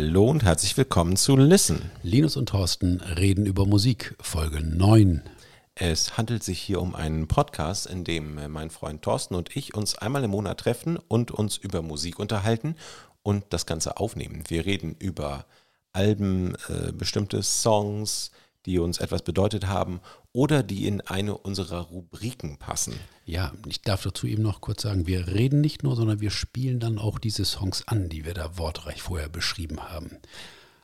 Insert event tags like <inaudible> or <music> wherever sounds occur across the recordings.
Hallo und herzlich willkommen zu Listen. Linus und Thorsten reden über Musik, Folge 9. Es handelt sich hier um einen Podcast, in dem mein Freund Thorsten und ich uns einmal im Monat treffen und uns über Musik unterhalten und das Ganze aufnehmen. Wir reden über Alben, äh, bestimmte Songs, die uns etwas bedeutet haben oder die in eine unserer Rubriken passen. Ja, ich darf dazu eben noch kurz sagen, wir reden nicht nur, sondern wir spielen dann auch diese Songs an, die wir da wortreich vorher beschrieben haben.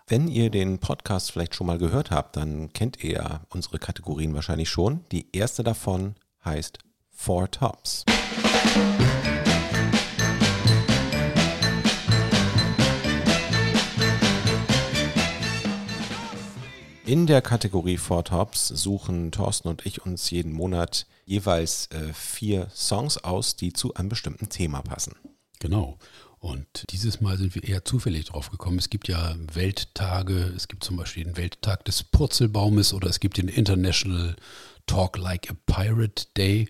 Wenn ihr den Podcast vielleicht schon mal gehört habt, dann kennt ihr ja unsere Kategorien wahrscheinlich schon. Die erste davon heißt Four Tops. In der Kategorie Four Tops suchen Thorsten und ich uns jeden Monat jeweils äh, vier Songs aus, die zu einem bestimmten Thema passen. Genau. Und dieses Mal sind wir eher zufällig drauf gekommen. Es gibt ja Welttage, es gibt zum Beispiel den Welttag des Purzelbaumes oder es gibt den International Talk Like a Pirate Day.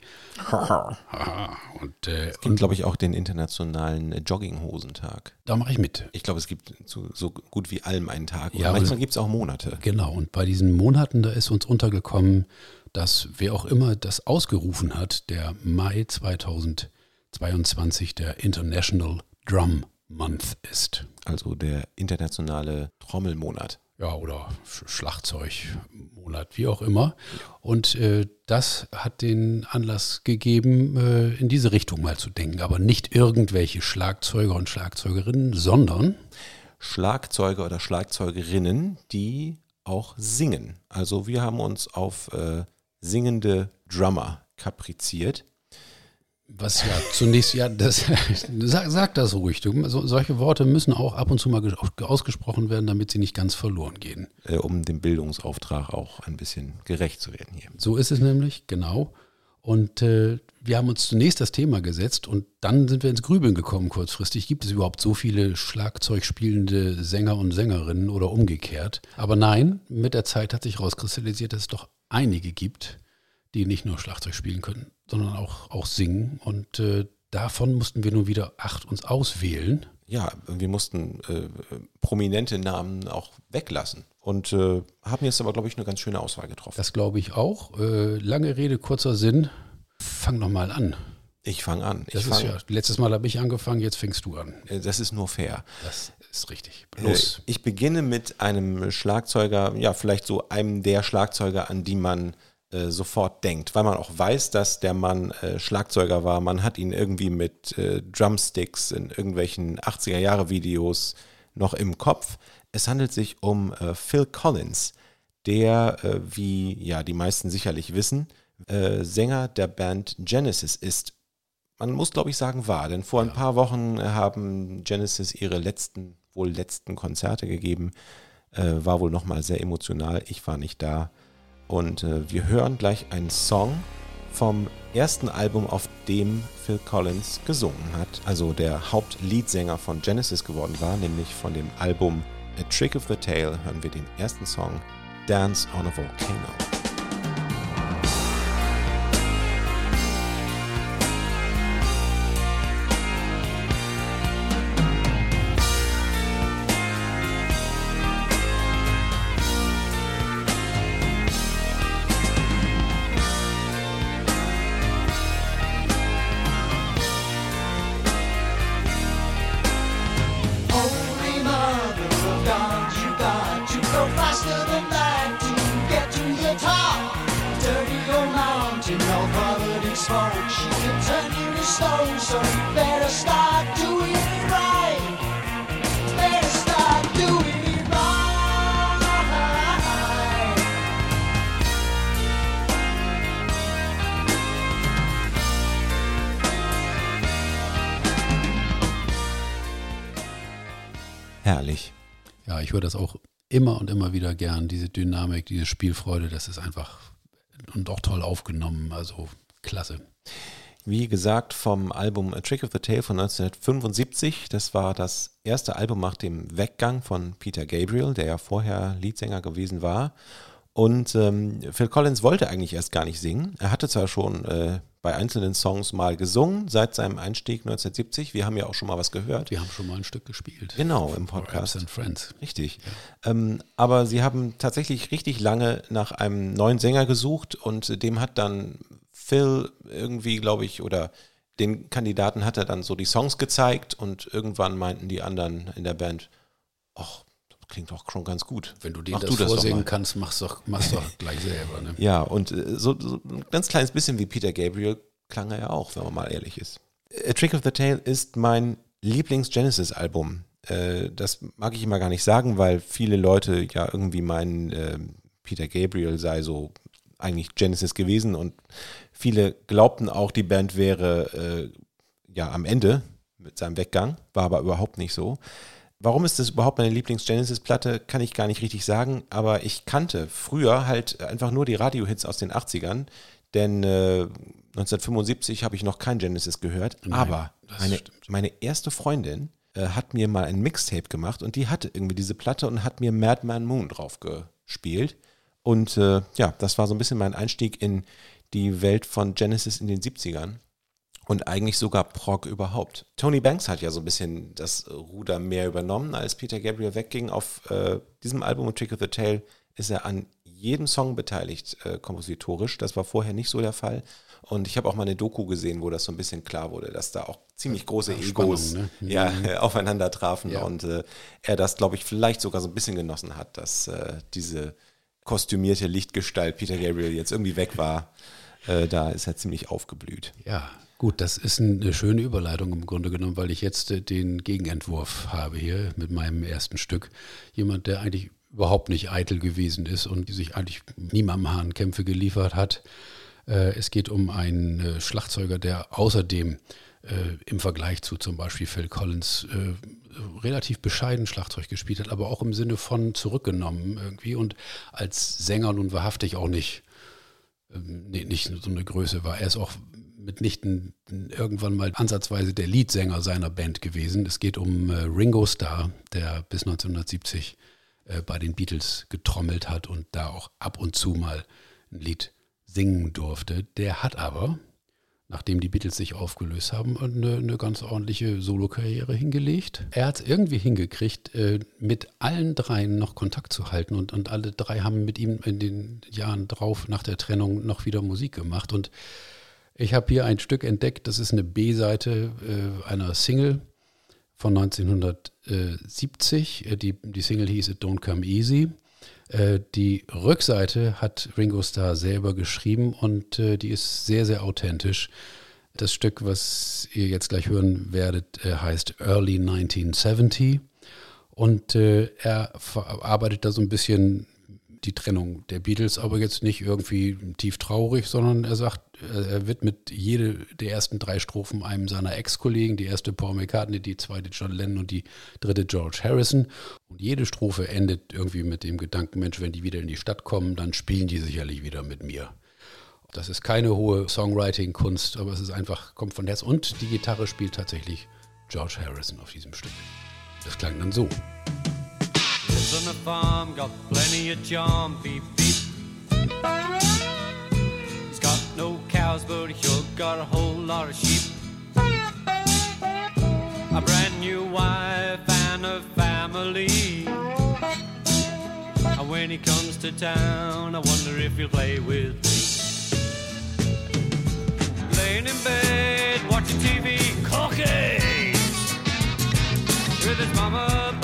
und, äh, es gibt, glaube ich, auch den internationalen Jogginghosentag. Da mache ich mit. Ich glaube, es gibt zu, so gut wie allem einen Tag. Ja, manchmal gibt es auch Monate. Genau, und bei diesen Monaten, da ist uns untergekommen, dass wer auch immer das ausgerufen hat, der Mai 2022 der International Drum Month ist. Also der internationale Trommelmonat ja, oder Schlagzeugmonat, wie auch immer. Und äh, das hat den Anlass gegeben, äh, in diese Richtung mal zu denken. Aber nicht irgendwelche Schlagzeuger und Schlagzeugerinnen, sondern Schlagzeuger oder Schlagzeugerinnen, die auch singen. Also wir haben uns auf äh, singende Drummer kapriziert. Was ja zunächst, ja, das, <laughs> sag, sag das ruhig. Du, so, solche Worte müssen auch ab und zu mal ausgesprochen werden, damit sie nicht ganz verloren gehen. Äh, um dem Bildungsauftrag auch ein bisschen gerecht zu werden hier. So ist es nämlich, genau. Und äh, wir haben uns zunächst das Thema gesetzt und dann sind wir ins Grübeln gekommen kurzfristig. Gibt es überhaupt so viele Schlagzeug spielende Sänger und Sängerinnen oder umgekehrt? Aber nein, mit der Zeit hat sich herauskristallisiert, dass es doch einige gibt, die nicht nur Schlagzeug spielen können, sondern auch, auch singen. Und äh, davon mussten wir nun wieder acht uns auswählen. Ja, wir mussten äh, prominente Namen auch weglassen und äh, haben jetzt aber, glaube ich, eine ganz schöne Auswahl getroffen. Das glaube ich auch. Äh, lange Rede, kurzer Sinn. Fang noch mal an. Ich fange an. Ich fang, ja, letztes Mal habe ich angefangen, jetzt fängst du an. Äh, das ist nur fair. Das ist richtig. Los. Äh, ich beginne mit einem Schlagzeuger, ja, vielleicht so einem der Schlagzeuger, an die man äh, sofort denkt, weil man auch weiß, dass der Mann äh, Schlagzeuger war. Man hat ihn irgendwie mit äh, Drumsticks in irgendwelchen 80er-Jahre-Videos noch im Kopf. Es handelt sich um äh, Phil Collins, der, äh, wie ja die meisten sicherlich wissen, Sänger der Band Genesis ist. Man muss, glaube ich, sagen, war, denn vor ein paar Wochen haben Genesis ihre letzten, wohl letzten Konzerte gegeben. war wohl nochmal sehr emotional. Ich war nicht da. Und äh, wir hören gleich einen Song vom ersten Album, auf dem Phil Collins gesungen hat, also der Hauptleadsänger von Genesis geworden war, nämlich von dem Album A Trick of the Tail hören wir den ersten Song Dance on a Volcano. Immer wieder gern, diese Dynamik, diese Spielfreude, das ist einfach und auch toll aufgenommen, also klasse. Wie gesagt, vom Album A Trick of the Tail von 1975. Das war das erste Album nach dem Weggang von Peter Gabriel, der ja vorher Leadsänger gewesen war. Und ähm, Phil Collins wollte eigentlich erst gar nicht singen. Er hatte zwar schon äh, bei einzelnen Songs mal gesungen seit seinem Einstieg 1970. Wir haben ja auch schon mal was gehört. Wir haben schon mal ein Stück gespielt. Genau, im Podcast. and Friends. Richtig. Ja. Ähm, aber sie haben tatsächlich richtig lange nach einem neuen Sänger gesucht und dem hat dann Phil irgendwie, glaube ich, oder den Kandidaten hat er dann so die Songs gezeigt und irgendwann meinten die anderen in der Band, ach, klingt doch schon ganz gut. Wenn du den das, das vorsingen kannst, mach's doch, mach's doch <laughs> gleich selber. Ne? Ja, und äh, so, so, ein ganz kleines bisschen wie Peter Gabriel klang er ja auch, wenn man mal ehrlich ist. A Trick of the Tail ist mein Lieblings-Genesis-Album. Äh, das mag ich immer gar nicht sagen, weil viele Leute ja irgendwie meinen, äh, Peter Gabriel sei so eigentlich Genesis gewesen und viele glaubten auch, die Band wäre äh, ja am Ende mit seinem Weggang, war aber überhaupt nicht so. Warum ist das überhaupt meine Lieblings-Genesis-Platte, kann ich gar nicht richtig sagen, aber ich kannte früher halt einfach nur die Radio-Hits aus den 80ern, denn äh, 1975 habe ich noch kein Genesis gehört, Nein, aber meine, meine erste Freundin äh, hat mir mal ein Mixtape gemacht und die hatte irgendwie diese Platte und hat mir Madman Moon drauf gespielt. Und äh, ja, das war so ein bisschen mein Einstieg in die Welt von Genesis in den 70ern und eigentlich sogar Prog überhaupt. Tony Banks hat ja so ein bisschen das Ruder mehr übernommen, als Peter Gabriel wegging. Auf äh, diesem Album und Trick of the Tail ist er an jedem Song beteiligt, äh, kompositorisch. Das war vorher nicht so der Fall. Und ich habe auch mal eine Doku gesehen, wo das so ein bisschen klar wurde, dass da auch ziemlich große ja, Egos Spannung, ne? <laughs> ja, mhm. aufeinander trafen ja. und äh, er das, glaube ich, vielleicht sogar so ein bisschen genossen hat, dass äh, diese kostümierte Lichtgestalt Peter Gabriel jetzt irgendwie weg war. Äh, da ist er ziemlich aufgeblüht. Ja, gut, das ist eine schöne Überleitung im Grunde genommen, weil ich jetzt äh, den Gegenentwurf habe hier mit meinem ersten Stück. Jemand, der eigentlich überhaupt nicht eitel gewesen ist und sich eigentlich niemandem Hahn Kämpfe geliefert hat. Äh, es geht um einen Schlagzeuger, der außerdem im Vergleich zu zum Beispiel Phil Collins relativ bescheiden Schlagzeug gespielt hat, aber auch im Sinne von zurückgenommen irgendwie und als Sänger nun wahrhaftig auch nicht ähm, nicht so eine Größe war. Er ist auch mitnichten irgendwann mal ansatzweise der Leadsänger seiner Band gewesen. Es geht um äh, Ringo Starr, der bis 1970 äh, bei den Beatles getrommelt hat und da auch ab und zu mal ein Lied singen durfte. Der hat aber nachdem die Beatles sich aufgelöst haben, eine, eine ganz ordentliche Solokarriere hingelegt. Er hat es irgendwie hingekriegt, äh, mit allen dreien noch Kontakt zu halten und, und alle drei haben mit ihm in den Jahren drauf nach der Trennung noch wieder Musik gemacht. Und ich habe hier ein Stück entdeckt, das ist eine B-Seite äh, einer Single von 1970. Äh, die, die Single hieß It Don't Come Easy. Äh, die Rückseite hat Ringo Starr selber geschrieben und äh, die ist sehr, sehr authentisch. Das Stück, was ihr jetzt gleich hören werdet, äh, heißt Early 1970 und er verarbeitet da so ein bisschen die Trennung der Beatles, aber jetzt nicht irgendwie tief traurig, sondern er sagt, er widmet jede der ersten drei Strophen einem seiner Ex-Kollegen, die erste Paul McCartney, die zweite John Lennon und die dritte George Harrison. Und jede Strophe endet irgendwie mit dem Gedanken, Mensch, wenn die wieder in die Stadt kommen, dann spielen die sicherlich wieder mit mir. Das ist keine hohe Songwriting-Kunst, aber es ist einfach, kommt von Herz. Und die Gitarre spielt tatsächlich George Harrison auf diesem Stück. Das klang dann so. On a farm, got plenty of charm, beep beep. He's got no cows, but he sure got a whole lot of sheep. A brand new wife and a family. And when he comes to town, I wonder if he'll play with me. Laying in bed, watching TV, cookies with his mama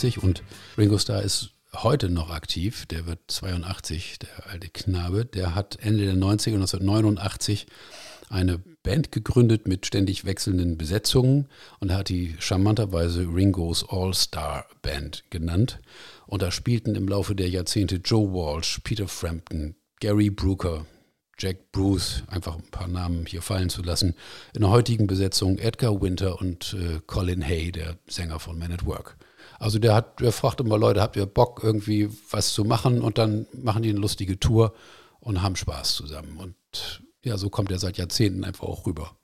1970 und Ringo Starr ist heute noch aktiv. Der wird 82, der alte Knabe. Der hat Ende der 90er, 1989 eine Band gegründet mit ständig wechselnden Besetzungen und hat die charmanterweise Ringo's All-Star Band genannt. Und da spielten im Laufe der Jahrzehnte Joe Walsh, Peter Frampton, Gary Brooker, Jack Bruce, einfach ein paar Namen hier fallen zu lassen. In der heutigen Besetzung Edgar Winter und äh, Colin Hay, der Sänger von Man at Work. Also der hat, der fragt immer Leute, habt ihr Bock irgendwie was zu machen? Und dann machen die eine lustige Tour und haben Spaß zusammen. Und ja, so kommt er seit Jahrzehnten einfach auch rüber.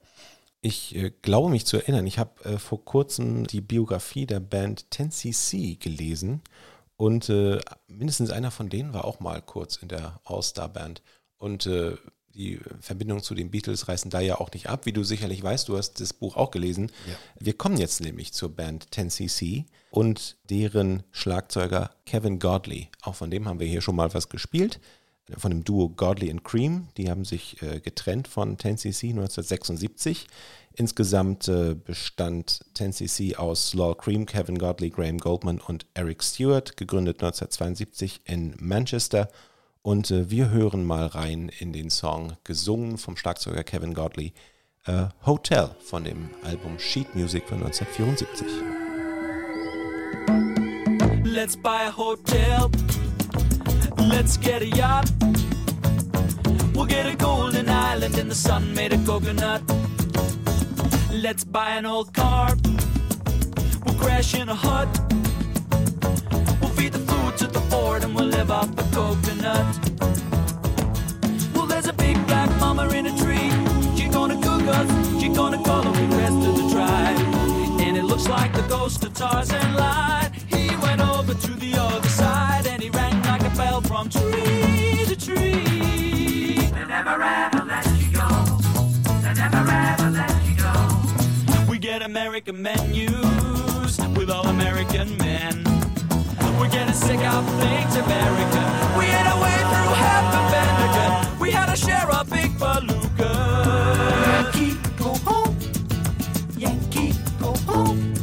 Ich äh, glaube mich zu erinnern, ich habe äh, vor kurzem die Biografie der Band 10cc gelesen und äh, mindestens einer von denen war auch mal kurz in der All-Star-Band. Und äh, die Verbindungen zu den Beatles reißen da ja auch nicht ab, wie du sicherlich weißt, du hast das Buch auch gelesen. Ja. Wir kommen jetzt nämlich zur Band 10cc und deren Schlagzeuger Kevin Godley. Auch von dem haben wir hier schon mal was gespielt. Von dem Duo Godley and Cream. Die haben sich äh, getrennt von 10cc 1976. Insgesamt äh, bestand 10cc aus Lol Cream, Kevin Godley, Graham Goldman und Eric Stewart, gegründet 1972 in Manchester und äh, wir hören mal rein in den Song, gesungen vom Schlagzeuger Kevin Godley, äh, Hotel von dem Album Sheet Music von 1974. Let's buy a hotel. Let's get a yacht. We'll get a golden island in the sun made of coconut. Let's buy an old car. We'll crash in a hut. We'll feed the food to the fort and we'll live off the coconut. Well, there's a big black mama in a tree. She gonna cook us, she gonna call the rest of the tribe. And it looks like the ghost of Tarzan lied. Over to the other side and he rang like a bell from tree to tree. They never ever let you go. They never ever let you go. We get American menus with all American men. We're getting sick of things American. We had a way through half of Bendigo. We had to share a big palooka. Yankee, go home. Yankee, go home.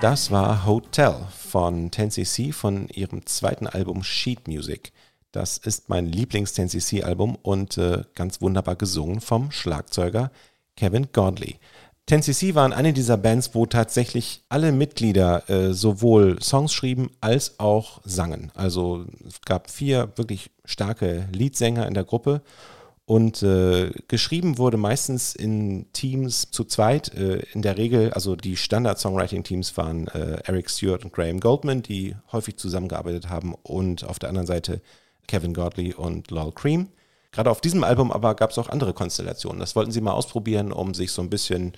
Das war Hotel von 10cc von ihrem zweiten Album Sheet Music. Das ist mein Lieblings-10cc-Album und äh, ganz wunderbar gesungen vom Schlagzeuger Kevin Godley. 10cc waren eine dieser Bands, wo tatsächlich alle Mitglieder äh, sowohl Songs schrieben als auch sangen. Also es gab vier wirklich starke Leadsänger in der Gruppe und äh, geschrieben wurde meistens in Teams zu zweit. Äh, in der Regel, also die Standard-Songwriting-Teams waren äh, Eric Stewart und Graham Goldman, die häufig zusammengearbeitet haben und auf der anderen Seite Kevin Godley und Lol Cream. Gerade auf diesem Album aber gab es auch andere Konstellationen. Das wollten sie mal ausprobieren, um sich so ein bisschen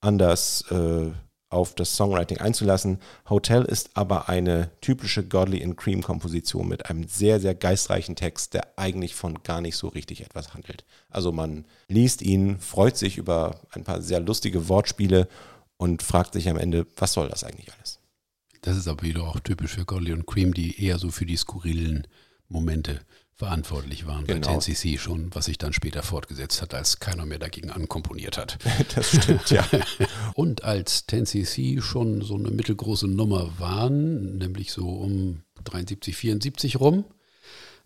anders äh, auf das Songwriting einzulassen. Hotel ist aber eine typische Godly in Cream Komposition mit einem sehr, sehr geistreichen Text, der eigentlich von gar nicht so richtig etwas handelt. Also man liest ihn, freut sich über ein paar sehr lustige Wortspiele und fragt sich am Ende, was soll das eigentlich alles? Das ist aber wieder auch typisch für Godly und Cream, die eher so für die skurrilen Momente verantwortlich waren genau. bei 10cc schon, was sich dann später fortgesetzt hat, als keiner mehr dagegen ankomponiert hat. <laughs> Das stimmt, ja. <laughs> Und als 10cc schon so eine mittelgroße Nummer waren, nämlich so um 73, 74 rum,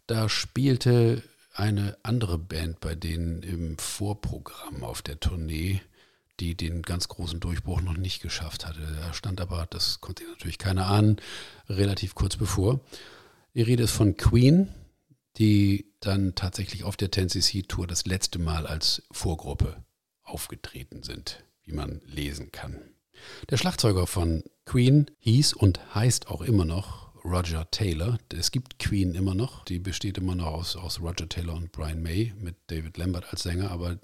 da spielte eine andere Band bei denen im Vorprogramm auf der Tournee, die den ganz großen Durchbruch noch nicht geschafft hatte. Da stand aber, das konnte natürlich keiner ahnen, relativ kurz bevor. Die Rede ist von Queen, die dann tatsächlich auf der 10cc-Tour das letzte Mal als Vorgruppe aufgetreten sind, wie man lesen kann. Der Schlagzeuger von Queen hieß und heißt auch immer noch Roger Taylor. Es gibt Queen immer noch, die besteht immer noch aus, aus Roger Taylor und Brian May mit David Lambert als Sänger, aber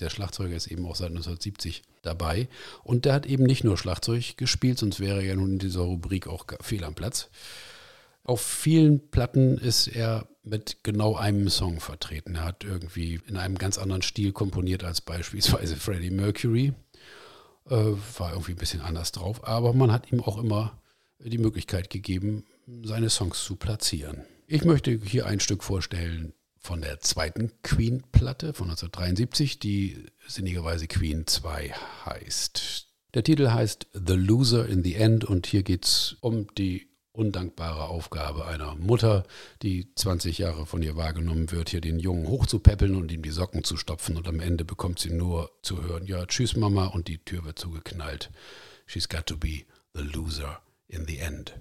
der Schlagzeuger ist eben auch seit 1970 dabei. Und der hat eben nicht nur Schlagzeug gespielt, sonst wäre er ja nun in dieser Rubrik auch fehl am Platz. Auf vielen Platten ist er mit genau einem Song vertreten. Er hat irgendwie in einem ganz anderen Stil komponiert als beispielsweise Freddie Mercury. Äh, war irgendwie ein bisschen anders drauf, aber man hat ihm auch immer die Möglichkeit gegeben, seine Songs zu platzieren. Ich möchte hier ein Stück vorstellen von der zweiten Queen-Platte von 1973, die sinnigerweise Queen 2 heißt. Der Titel heißt The Loser in the End und hier geht es um die undankbare Aufgabe einer Mutter, die 20 Jahre von ihr wahrgenommen wird, hier den Jungen hochzupäppeln und ihm die Socken zu stopfen und am Ende bekommt sie nur zu hören, ja, tschüss Mama und die Tür wird zugeknallt. She's got to be the loser in the end.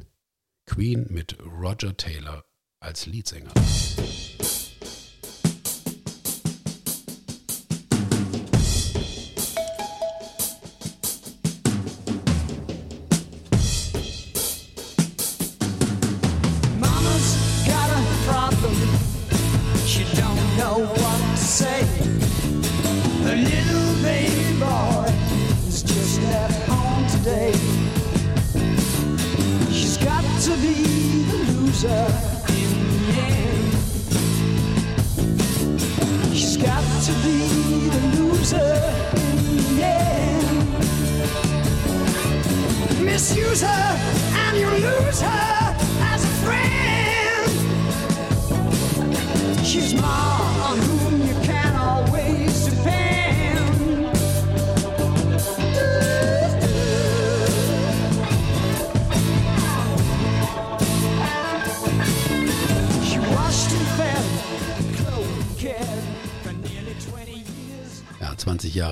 Queen mit Roger Taylor als Leadsänger.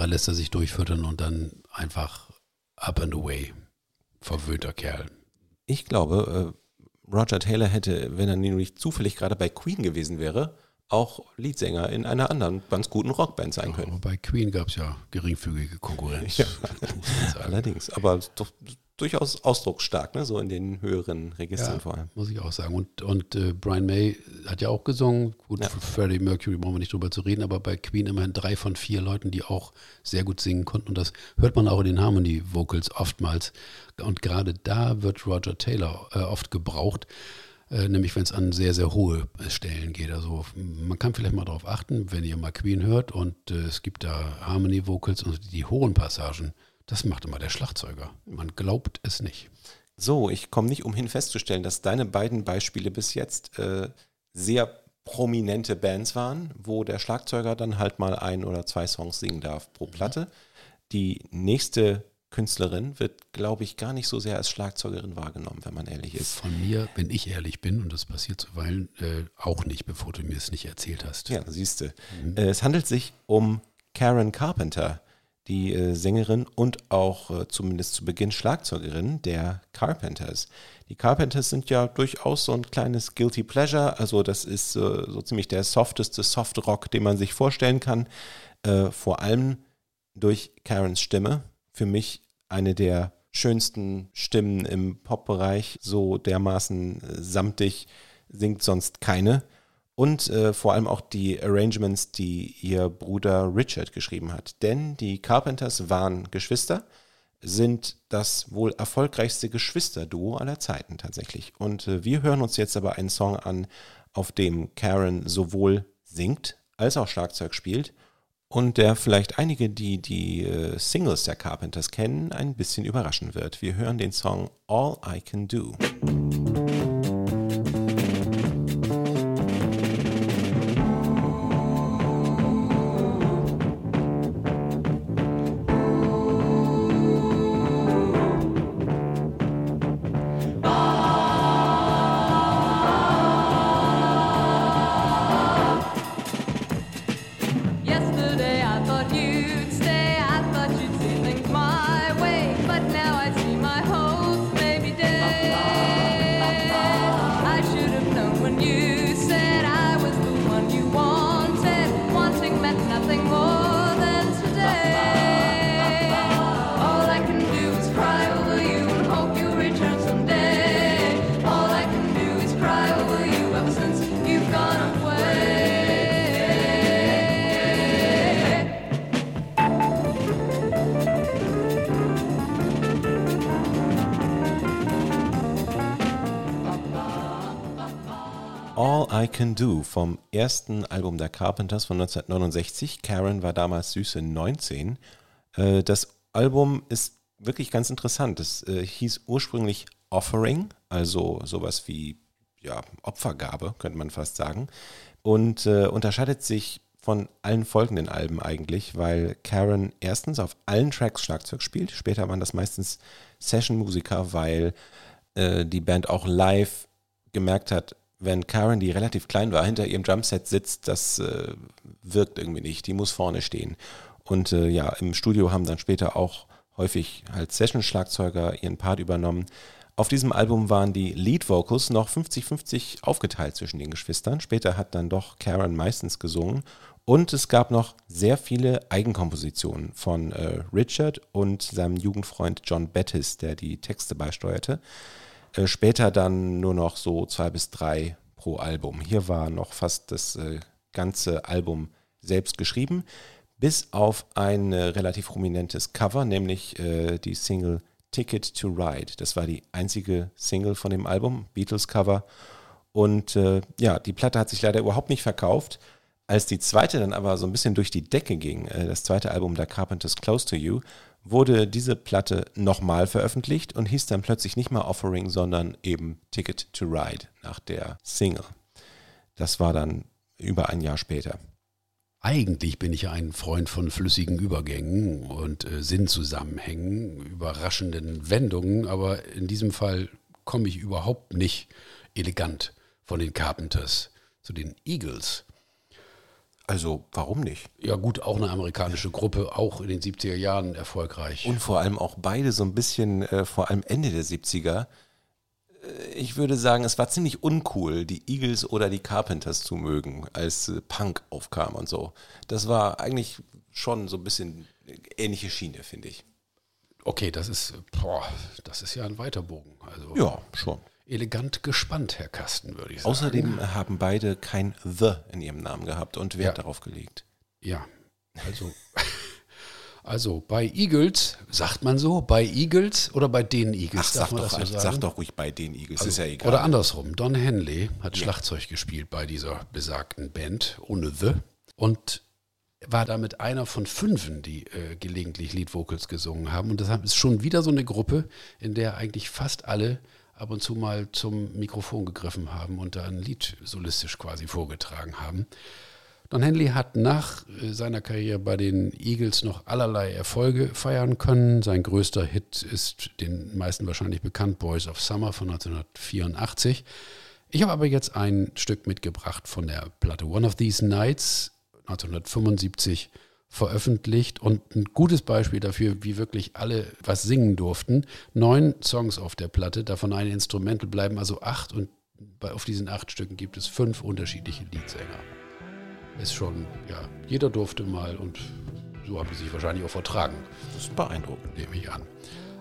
Lässt er sich durchfüttern und dann einfach up and away. Verwöhnter Kerl. Ich glaube, äh, Roger Taylor hätte, wenn er nämlich zufällig gerade bei Queen gewesen wäre, auch Leadsänger in einer anderen ganz guten Rockband sein können. Ja, bei Queen gab es ja geringfügige Konkurrenz. Ja, allerdings. Aber doch durchaus ausdrucksstark, ne? so in den höheren Registern ja, vor allem. Muss ich auch sagen. Und, und äh, Brian May hat ja auch gesungen. Gut, ja. für Freddie Mercury brauchen wir nicht drüber zu reden, aber bei Queen immerhin drei von vier Leuten, die auch sehr gut singen konnten. Und das hört man auch in den Harmony-Vocals oftmals. Und gerade da wird Roger Taylor äh, oft gebraucht. Äh, nämlich wenn es an sehr, sehr hohe Stellen geht. Also man kann vielleicht mal darauf achten, wenn ihr mal Queen hört und äh, es gibt da Harmony Vocals und die hohen Passagen, das macht immer der Schlagzeuger. Man glaubt es nicht. So, ich komme nicht umhin festzustellen, dass deine beiden Beispiele bis jetzt äh, sehr prominente Bands waren, wo der Schlagzeuger dann halt mal ein oder zwei Songs singen darf pro Platte. Die nächste Künstlerin wird, glaube ich, gar nicht so sehr als Schlagzeugerin wahrgenommen, wenn man ehrlich ist. Von mir, wenn ich ehrlich bin, und das passiert zuweilen äh, auch nicht, bevor du mir es nicht erzählt hast. Ja, siehst du. Mhm. Äh, es handelt sich um Karen Carpenter die äh, Sängerin und auch äh, zumindest zu Beginn Schlagzeugerin der Carpenters. Die Carpenters sind ja durchaus so ein kleines Guilty Pleasure, also das ist äh, so ziemlich der softeste Softrock, den man sich vorstellen kann. Äh, vor allem durch Karens Stimme. Für mich eine der schönsten Stimmen im Pop-Bereich, so dermaßen äh, samtig singt sonst keine und äh, vor allem auch die Arrangements, die ihr Bruder Richard geschrieben hat. Denn die Carpenters waren Geschwister, sind das wohl erfolgreichste Geschwisterduo aller Zeiten tatsächlich. Und äh, wir hören uns jetzt aber einen Song an, auf dem Karen sowohl singt als auch Schlagzeug spielt und der vielleicht einige, die die äh, Singles der Carpenters kennen, ein bisschen überraschen wird. Wir hören den Song All I Can Do. Can Do vom ersten Album der Carpenters von 1969. Karen war damals süße 19. Äh, das Album ist wirklich ganz interessant. Es äh, hieß ursprünglich Offering, also sowas wie ja, Opfergabe, könnte man fast sagen. Und äh, unterscheidet sich von allen folgenden Alben eigentlich, weil Karen erstens auf allen Tracks Schlagzeug spielt. Später waren das meistens Session-Musiker, weil die Band auch live gemerkt hat, wenn Karen, die relativ klein war, hinter ihrem Drumset sitzt, das äh, wirkt irgendwie nicht. Die muss vorne stehen. Und äh, ja, im Studio haben dann später auch häufig als Session-Schlagzeuger ihren Part übernommen. Auf diesem Album waren die Lead Vocals noch 50-50 aufgeteilt zwischen den Geschwistern. Später hat dann doch Karen meistens gesungen. Und es gab noch sehr viele Eigenkompositionen von äh, Richard und seinem Jugendfreund John Bettis, der die Texte beisteuerte. Äh, später dann nur noch so zwei bis drei pro Album. Hier war noch fast das äh, ganze Album selbst geschrieben, bis auf ein äh, relativ prominentes Cover, nämlich äh, die Single Ticket to Ride. Das war die einzige Single von dem Album, Beatles Cover. Und äh, ja, die Platte hat sich leider überhaupt nicht verkauft. Als die zweite dann aber so ein bisschen durch die Decke ging, das zweite Album der Carpenters Close to You, wurde diese Platte nochmal veröffentlicht und hieß dann plötzlich nicht mehr Offering, sondern eben Ticket to Ride nach der Single. Das war dann über ein Jahr später. Eigentlich bin ich ein Freund von flüssigen Übergängen und äh, Sinnzusammenhängen, überraschenden Wendungen, aber in diesem Fall komme ich überhaupt nicht elegant von den Carpenters zu den Eagles. Also warum nicht? Ja gut, auch eine amerikanische Gruppe, auch in den 70er Jahren erfolgreich. Und vor allem auch beide so ein bisschen, äh, vor allem Ende der 70er, ich würde sagen, es war ziemlich uncool, die Eagles oder die Carpenters zu mögen, als äh, Punk aufkam und so. Das war eigentlich schon so ein bisschen ähnliche Schiene, finde ich. Okay, das ist, boah, das ist ja ein Weiterbogen. Also ja, schon. Elegant gespannt, Herr Kasten, würde ich sagen. Außerdem haben beide kein The in ihrem Namen gehabt und Wert ja. darauf gelegt. Ja, also <laughs> Also bei Eagles, sagt man so, bei Eagles oder bei den Eagles? Ach, sag, doch, so sag doch ruhig bei den Eagles, also, ist ja egal. Oder andersrum, Don Henley hat ja. Schlagzeug gespielt bei dieser besagten Band ohne The und war damit einer von fünfen, die äh, gelegentlich Lead Vocals gesungen haben. Und deshalb ist schon wieder so eine Gruppe, in der eigentlich fast alle ab und zu mal zum Mikrofon gegriffen haben und da ein Lied solistisch quasi vorgetragen haben. Don Henley hat nach äh, seiner Karriere bei den Eagles noch allerlei Erfolge feiern können. Sein größter Hit ist den meisten wahrscheinlich bekannt, Boys of Summer von 1984. Ich habe aber jetzt ein Stück mitgebracht von der Platte One of These Nights 1975 veröffentlicht und ein gutes Beispiel dafür, wie wirklich alle was singen durften. Neun Songs auf der Platte, davon ein Instrumental bleiben also acht und auf diesen acht Stücken gibt es fünf unterschiedliche Liedsänger ist schon, ja, jeder durfte mal und so haben sie sich wahrscheinlich auch vertragen. Das ist beeindruckend. Nehme ich an.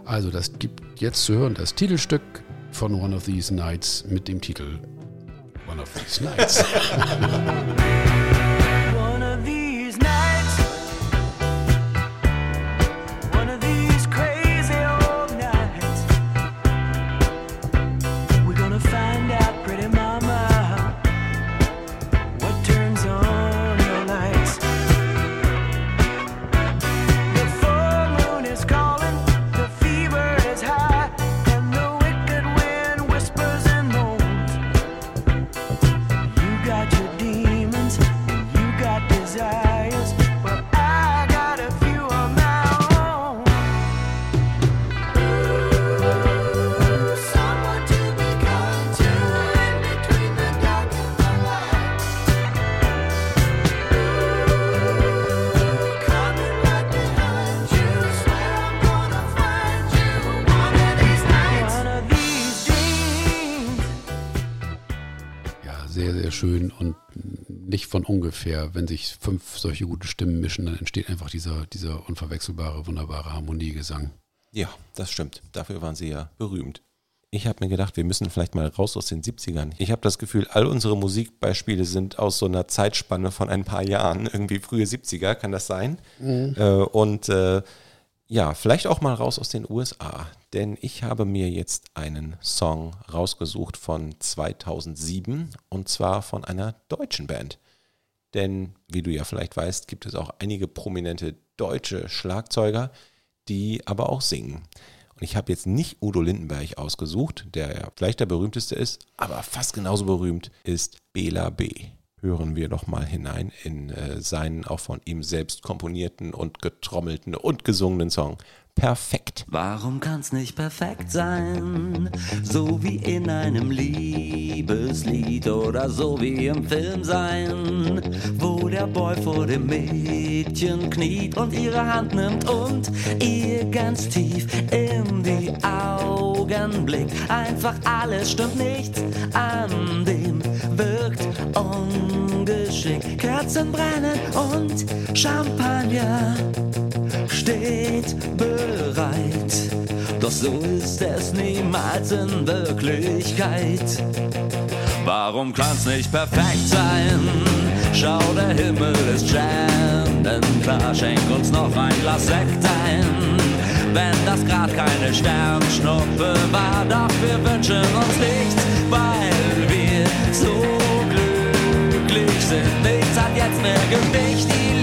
Also, das gibt jetzt zu hören das Titelstück von One of These Nights mit dem Titel One of These Nights. <laughs> ungefähr. Wenn sich fünf solche gute Stimmen mischen, dann entsteht einfach dieser, dieser unverwechselbare, wunderbare Harmoniegesang. Ja, das stimmt. Dafür waren sie ja berühmt. Ich habe mir gedacht, wir müssen vielleicht mal raus aus den 70ern. Ich habe das Gefühl, all unsere Musikbeispiele sind aus so einer Zeitspanne von ein paar Jahren, irgendwie frühe 70er, kann das sein? Mhm. Äh, und äh, ja, vielleicht auch mal raus aus den USA, denn ich habe mir jetzt einen Song rausgesucht von 2007 und zwar von einer deutschen Band. Denn, wie du ja vielleicht weißt, gibt es auch einige prominente deutsche Schlagzeuger, die aber auch singen. Und ich habe jetzt nicht Udo Lindenberg ausgesucht, der ja vielleicht der berühmteste ist, aber fast genauso berühmt ist Bela B. hören wir doch mal hinein in äh, seinen auch von ihm selbst komponierten und getrommelten und gesungenen Song perfekt. Warum kann's nicht perfekt sein? So wie in einem Liebeslied oder so wie im Film sein, wo der Boy vor dem Mädchen kniet und ihre Hand nimmt und ihr ganz tief in die Augen blickt. Einfach alles stimmt nicht an dem wirkt ungeschickt. Kerzen brennen und Champagner steht bereit. Doch so ist es niemals in Wirklichkeit. Warum kann's nicht perfekt sein? Schau, der Himmel ist klar, schenk uns noch ein Glas Sekt ein. Wenn das grad keine Sternschnuppe war, doch wir wünschen uns nichts, weil wir so glücklich sind. Nichts hat jetzt mehr Gewicht, die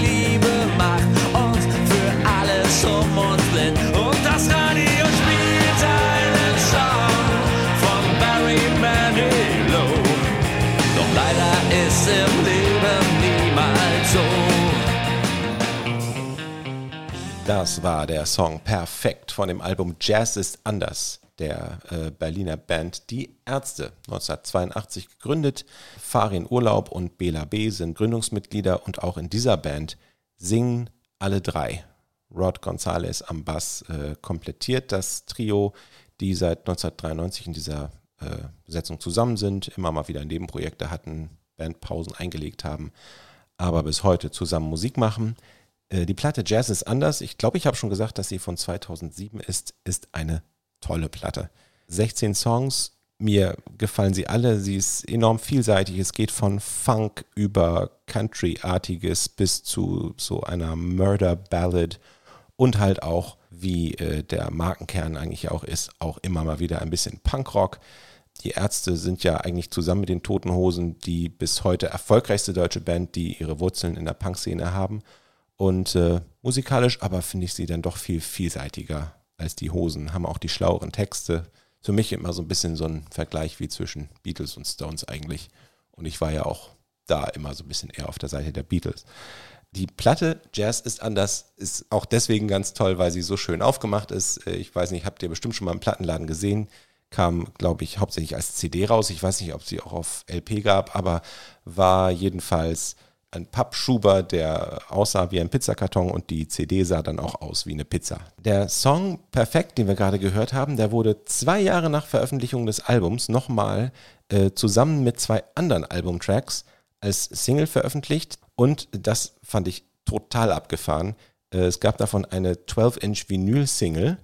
Das war der Song Perfekt von dem Album Jazz ist anders der äh, Berliner Band Die Ärzte, 1982 gegründet. Farin Urlaub und Bela B. sind Gründungsmitglieder und auch in dieser Band singen alle drei. Rod Gonzalez am Bass äh, komplettiert das Trio, die seit 1993 in dieser äh, Besetzung zusammen sind, immer mal wieder Nebenprojekte hatten, Bandpausen eingelegt haben, aber bis heute zusammen Musik machen. Äh, die Platte Jazz ist anders. Ich glaube, ich habe schon gesagt, dass sie von 2007 ist, ist eine tolle Platte. 16 Songs, mir gefallen sie alle. Sie ist enorm vielseitig. Es geht von Funk über Country-artiges bis zu so einer Murder Ballad und halt auch, wie äh, der Markenkern eigentlich auch ist, auch immer mal wieder ein bisschen Punkrock. Die Ärzte sind ja eigentlich zusammen mit den Toten Hosen die bis heute erfolgreichste deutsche Band, die ihre Wurzeln in der Punkszene haben. Und äh, musikalisch aber finde ich sie dann doch viel vielseitiger als die Hosen, haben auch die schlaueren Texte. Für mich immer so ein bisschen so ein Vergleich wie zwischen Beatles und Stones eigentlich. Und ich war ja auch da immer so ein bisschen eher auf der Seite der Beatles. Die Platte Jazz ist anders, ist auch deswegen ganz toll, weil sie so schön aufgemacht ist. Äh, ich weiß nicht, habt ihr bestimmt schon mal im Plattenladen gesehen. Kam, glaube ich, hauptsächlich als CD raus. Ich weiß nicht, ob sie auch auf LP gab, aber war jedenfalls ein Pappschuber, der aussah wie ein Pizzakarton und die CD sah dann auch aus wie eine Pizza. Der Song Perfekt, den wir gerade gehört haben, der wurde zwei Jahre nach Veröffentlichung des Albums nochmal äh, zusammen mit zwei anderen Albumtracks als Single veröffentlicht und das fand ich total abgefahren. Äh, es gab davon eine 12-Inch Vinyl-Single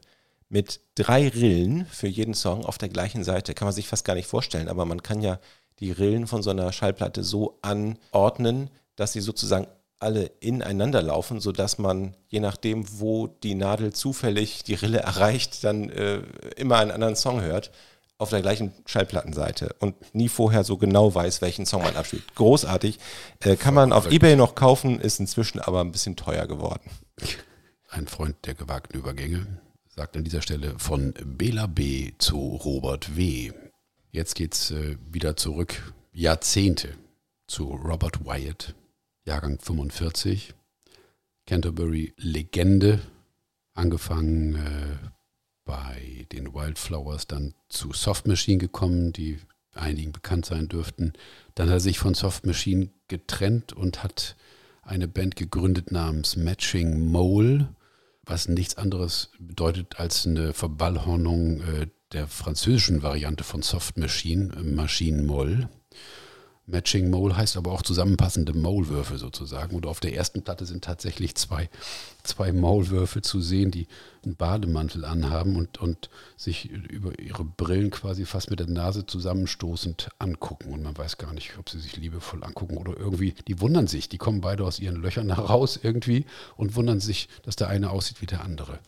mit drei Rillen für jeden Song auf der gleichen Seite. Kann man sich fast gar nicht vorstellen, aber man kann ja die Rillen von so einer Schallplatte so anordnen, dass sie sozusagen alle ineinander laufen, sodass man, je nachdem, wo die Nadel zufällig die Rille erreicht, dann äh, immer einen anderen Song hört auf der gleichen Schallplattenseite und nie vorher so genau weiß, welchen Song man abspielt. Großartig. Äh, kann man auf Ebay noch kaufen, ist inzwischen aber ein bisschen teuer geworden. Ein Freund der gewagten Übergänge sagt an dieser Stelle von Bela B. zu Robert W. Jetzt geht's äh, wieder zurück, Jahrzehnte, zu Robert Wyatt, Jahrgang 45, Canterbury Legende, angefangen äh, bei den Wildflowers dann zu Soft Machine gekommen, die einigen bekannt sein dürften. Dann hat er sich von Soft Machine getrennt und hat eine Band gegründet namens Matching Mole, was nichts anderes bedeutet als eine Verballhornung äh, der französischen Variante von Soft Machine, äh, Machine Mole. Matching Mole heißt aber auch zusammenpassende Maulwürfe sozusagen. Und auf der ersten Platte sind tatsächlich zwei, zwei Maulwürfe zu sehen, die einen Bademantel anhaben und, und sich über ihre Brillen quasi fast mit der Nase zusammenstoßend angucken. Und man weiß gar nicht, ob sie sich liebevoll angucken oder irgendwie, die wundern sich, die kommen beide aus ihren Löchern heraus irgendwie und wundern sich, dass der eine aussieht wie der andere.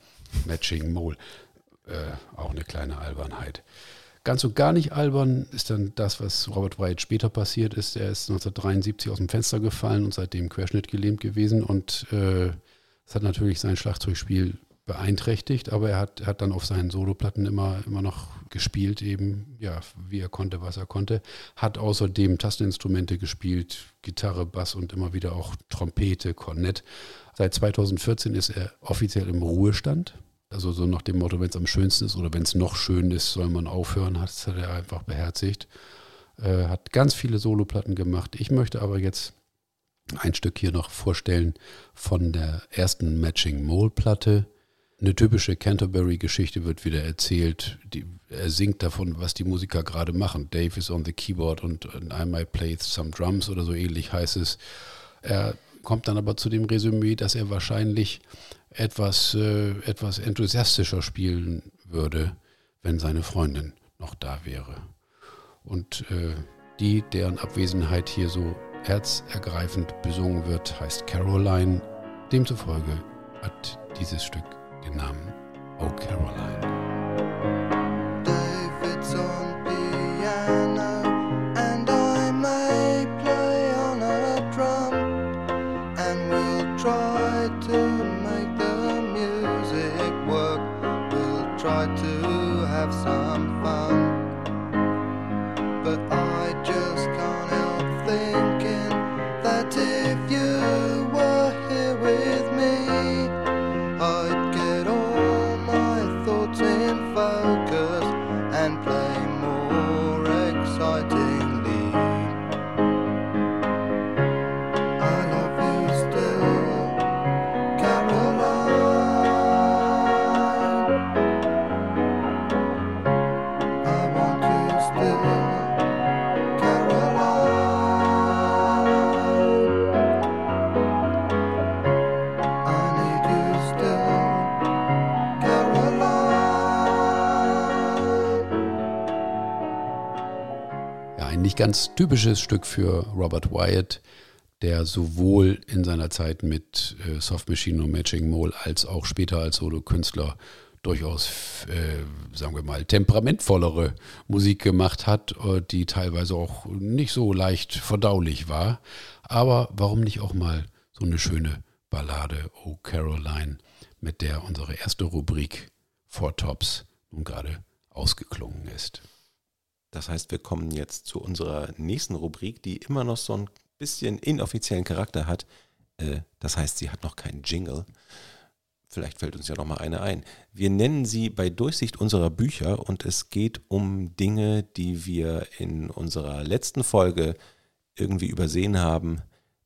Matching Mole. Äh, auch eine kleine Albernheit. Ganz und gar nicht albern ist dann das, was Robert Wyatt später passiert ist. Er ist 1973 aus dem Fenster gefallen und seitdem querschnittgelähmt gewesen und äh, das hat natürlich sein Schlagzeugspiel beeinträchtigt, aber er hat, hat dann auf seinen Soloplatten immer, immer noch gespielt eben, ja, wie er konnte, was er konnte. Hat außerdem Tasteninstrumente gespielt, Gitarre, Bass und immer wieder auch Trompete, Kornett. Seit 2014 ist er offiziell im Ruhestand. Also so nach dem Motto, wenn es am schönsten ist oder wenn es noch schön ist, soll man aufhören, hat er einfach beherzigt. Äh, hat ganz viele Soloplatten gemacht. Ich möchte aber jetzt ein Stück hier noch vorstellen von der ersten Matching Mole Platte. Eine typische Canterbury-Geschichte wird wieder erzählt. Die, er singt davon, was die Musiker gerade machen. Dave is on the keyboard und I might play some drums oder so ähnlich heißt es. Er kommt dann aber zu dem Resümee, dass er wahrscheinlich etwas, äh, etwas enthusiastischer spielen würde, wenn seine Freundin noch da wäre. Und äh, die, deren Abwesenheit hier so herzergreifend besungen wird, heißt Caroline. Demzufolge hat dieses Stück den Namen Oh Caroline. Eigentlich ganz typisches Stück für Robert Wyatt, der sowohl in seiner Zeit mit äh, Soft Machine und Matching Mole als auch später als Solokünstler durchaus, äh, sagen wir mal, temperamentvollere Musik gemacht hat, äh, die teilweise auch nicht so leicht verdaulich war. Aber warum nicht auch mal so eine schöne Ballade, Oh Caroline, mit der unsere erste Rubrik Four Tops nun gerade ausgeklungen ist. Das heißt, wir kommen jetzt zu unserer nächsten Rubrik, die immer noch so ein bisschen inoffiziellen Charakter hat. Äh, das heißt, sie hat noch keinen Jingle. Vielleicht fällt uns ja noch mal eine ein. Wir nennen sie bei Durchsicht unserer Bücher und es geht um Dinge, die wir in unserer letzten Folge irgendwie übersehen haben,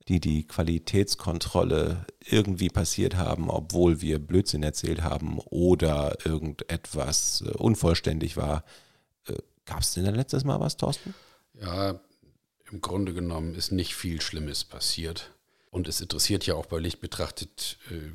die die Qualitätskontrolle irgendwie passiert haben, obwohl wir Blödsinn erzählt haben oder irgendetwas äh, unvollständig war. Gab es denn da letztes Mal was, Thorsten? Ja, im Grunde genommen ist nicht viel Schlimmes passiert. Und es interessiert ja auch bei Licht betrachtet äh,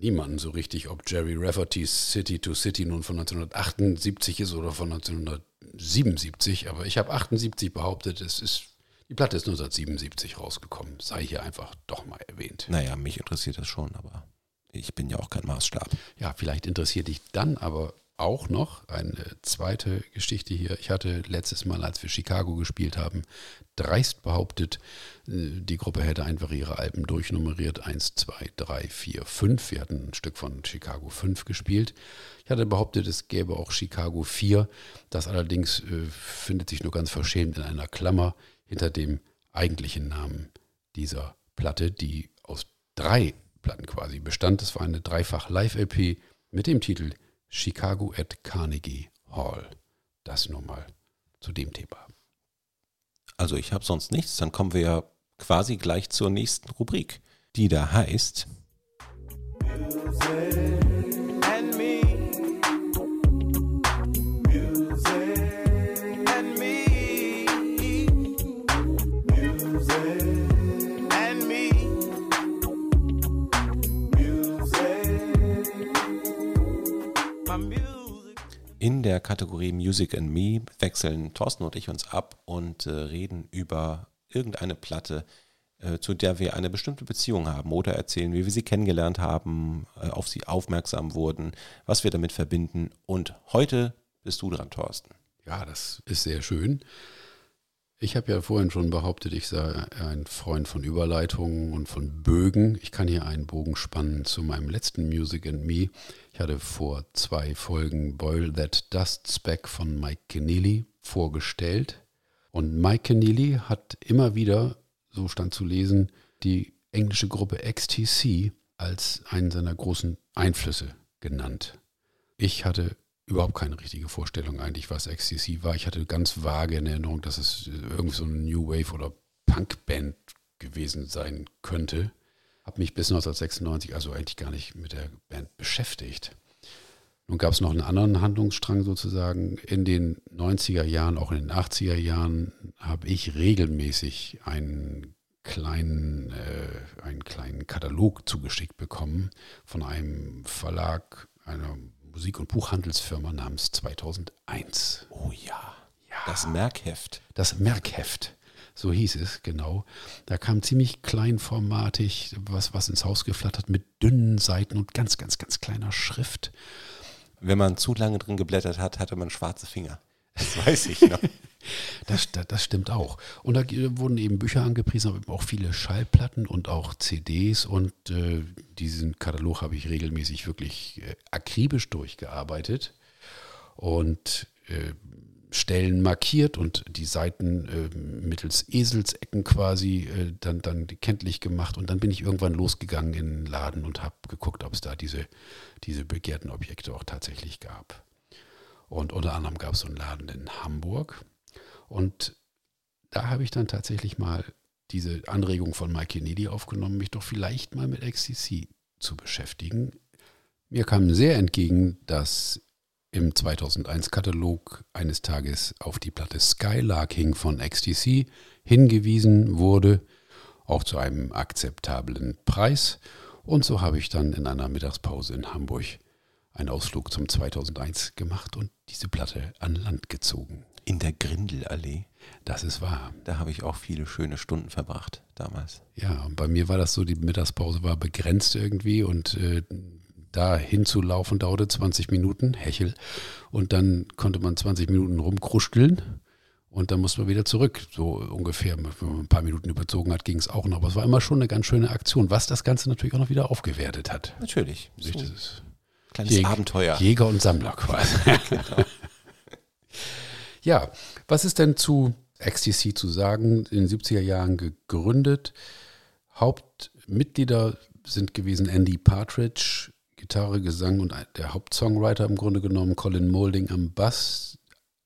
niemanden so richtig, ob Jerry Rafferty's City to City nun von 1978 ist oder von 1977. Aber ich habe 78 behauptet, es ist, die Platte ist 1977 rausgekommen. Sei hier einfach doch mal erwähnt. Naja, mich interessiert das schon, aber ich bin ja auch kein Maßstab. Ja, vielleicht interessiert dich dann aber auch noch eine zweite Geschichte hier. Ich hatte letztes Mal, als wir Chicago gespielt haben, dreist behauptet, äh, die Gruppe hätte einfach ihre Alben durchnummeriert. 1, 2, 3, 4, 5. Wir hatten ein Stück von Chicago 5 gespielt. Ich hatte behauptet, es gäbe auch Chicago 4. Das allerdings äh, findet sich nur ganz verschämt in einer Klammer hinter dem eigentlichen Namen dieser Platte, die aus drei Platten quasi bestand. Es war eine dreifach Live-LP mit dem Titel Chicago at Carnegie Hall. Das nur mal zu dem Thema. Also ich habe sonst nichts, dann kommen wir ja quasi gleich zur nächsten Rubrik, die da heißt Music. In der Kategorie Music and Me wechseln Thorsten und ich uns ab und äh, reden über irgendeine Platte, äh, zu der wir eine bestimmte Beziehung haben oder erzählen, wie wir sie kennengelernt haben, äh, auf sie aufmerksam wurden, was wir damit verbinden. Und heute bist du dran, Thorsten. Ja, das ist sehr schön. Ich habe ja vorhin schon behauptet, ich sei ein Freund von Überleitungen und von Bögen. Ich kann hier einen Bogen spannen zu meinem letzten Music and Me. Ich hatte vor zwei Folgen Boil That Dust Speck von Mike Keneally vorgestellt. Und Mike Keneally hat immer wieder, so stand zu lesen, die englische Gruppe XTC als einen seiner großen Einflüsse genannt. Ich hatte überhaupt keine richtige Vorstellung eigentlich, was XTC war. Ich hatte ganz vage in Erinnerung, dass es irgendwie so eine New Wave oder Punkband gewesen sein könnte. Habe mich bis 1996 also eigentlich gar nicht mit der Band beschäftigt. Nun gab es noch einen anderen Handlungsstrang sozusagen. In den 90er Jahren, auch in den 80er Jahren, habe ich regelmäßig einen kleinen, äh, einen kleinen Katalog zugeschickt bekommen von einem Verlag, einer Musik- und Buchhandelsfirma namens 2001. Oh ja. ja. Das Merkheft. Das Merkheft. So hieß es, genau. Da kam ziemlich kleinformatig was, was ins Haus geflattert mit dünnen Seiten und ganz, ganz, ganz kleiner Schrift. Wenn man zu lange drin geblättert hat, hatte man schwarze Finger. Das weiß ich noch. <laughs> das, das, das, stimmt auch. Und da wurden eben Bücher angepriesen, aber auch viele Schallplatten und auch CDs. Und äh, diesen Katalog habe ich regelmäßig wirklich äh, akribisch durchgearbeitet und äh, Stellen markiert und die Seiten äh, mittels Eselsecken quasi äh, dann, dann kenntlich gemacht. Und dann bin ich irgendwann losgegangen in den Laden und habe geguckt, ob es da diese, diese begehrten Objekte auch tatsächlich gab. Und unter anderem gab es so einen Laden in Hamburg. Und da habe ich dann tatsächlich mal diese Anregung von Mike Kennedy aufgenommen, mich doch vielleicht mal mit XTC zu beschäftigen. Mir kam sehr entgegen, dass im 2001-Katalog eines Tages auf die Platte Skylarking von XTC hingewiesen wurde, auch zu einem akzeptablen Preis. Und so habe ich dann in einer Mittagspause in Hamburg einen Ausflug zum 2001 gemacht und diese Platte an Land gezogen. In der Grindelallee. Das ist wahr. Da habe ich auch viele schöne Stunden verbracht damals. Ja, und bei mir war das so, die Mittagspause war begrenzt irgendwie und äh, da hinzulaufen dauerte 20 Minuten, Hechel. Und dann konnte man 20 Minuten rumkruscheln und dann musste man wieder zurück. So ungefähr, wenn man ein paar Minuten überzogen hat, ging es auch noch. Aber es war immer schon eine ganz schöne Aktion, was das Ganze natürlich auch noch wieder aufgewertet hat. Natürlich. Sich so. dieses Kleines Jäger, Abenteuer. Jäger und Sammler quasi. <laughs> <laughs> genau. Ja, was ist denn zu XTC zu sagen? In den 70er Jahren gegründet. Hauptmitglieder sind gewesen Andy Partridge, Gitarre, Gesang und der Hauptsongwriter im Grunde genommen, Colin Moulding am Bass,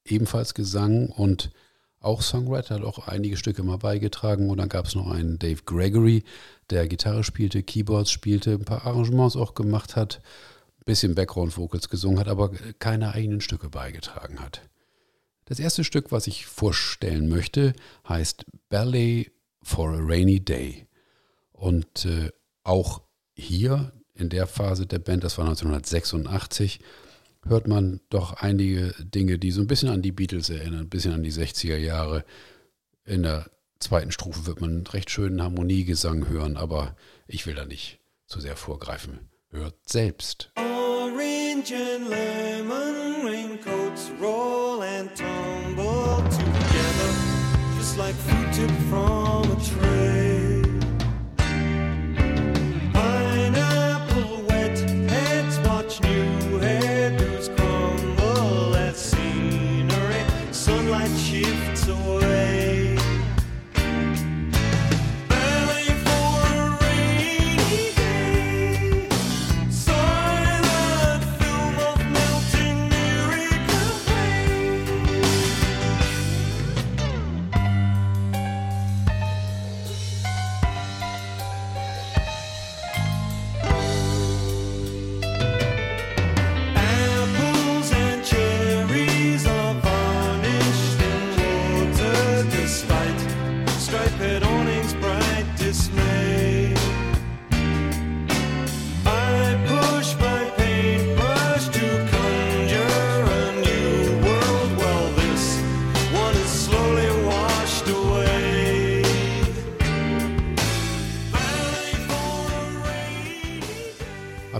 ebenfalls Gesang und auch Songwriter, hat auch einige Stücke mal beigetragen. Und dann gab es noch einen Dave Gregory, der Gitarre spielte, Keyboards spielte, ein paar Arrangements auch gemacht hat bisschen Background-Vocals gesungen hat, aber keine eigenen Stücke beigetragen hat. Das erste Stück, was ich vorstellen möchte, heißt Ballet for a Rainy Day. Und äh, auch hier in der Phase der Band, das war 1986, hört man doch einige Dinge, die so ein bisschen an die Beatles erinnern, ein bisschen an die 60er Jahre. In der zweiten Strophe wird man einen recht schönen Harmoniegesang hören, aber ich will da nicht zu sehr vorgreifen. Hört selbst. Orange and lemon raincoats roll and tumble together, just like fruit tipped from a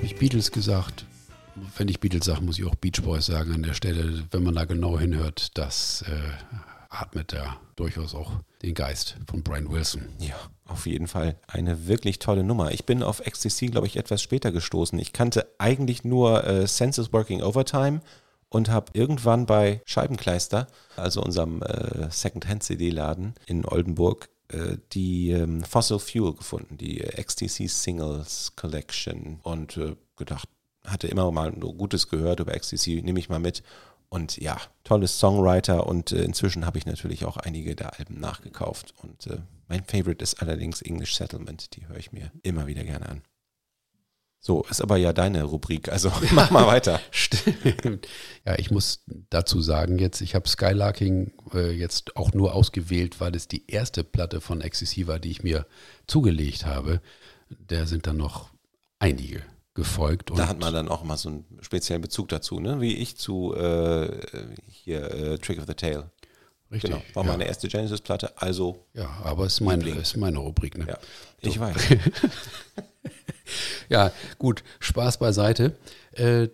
tray. Beatles gesagt. Wenn ich Beatles sage, muss ich auch Beach Boys sagen an der Stelle. Wenn man da genau hinhört, das äh, atmet da durchaus auch den Geist von Brian Wilson. Ja, auf jeden Fall eine wirklich tolle Nummer. Ich bin auf XTC, glaube ich, etwas später gestoßen. Ich kannte eigentlich nur äh, Senses Working Overtime und habe irgendwann bei Scheibenkleister, also unserem äh, Second-Hand-CD-Laden in Oldenburg, die ähm, Fossil Fuel gefunden, die XTC Singles Collection und äh, gedacht, hatte immer mal nur Gutes gehört über XTC, nehme ich mal mit. Und ja, tolles Songwriter und äh, inzwischen habe ich natürlich auch einige der Alben nachgekauft. Und äh, mein Favorite ist allerdings English Settlement, die höre ich mir immer wieder gerne an. So, ist aber ja deine Rubrik, also <laughs> mach mal weiter. <laughs> Stimmt. Ja, ich muss dazu sagen jetzt, ich habe Skylarking äh, jetzt auch nur ausgewählt, weil es die erste Platte von war, die ich mir zugelegt habe. Da sind dann noch einige gefolgt. da hat man dann auch mal so einen speziellen Bezug dazu, ne? wie ich zu äh, hier äh, Trick of the Tail. Richtig. Genau, war ja. meine erste Genesis-Platte, also. Ja, aber es ist meine, ist meine Rubrik. Ne? Ja, ich so. weiß. <laughs> ja, gut, Spaß beiseite. Äh,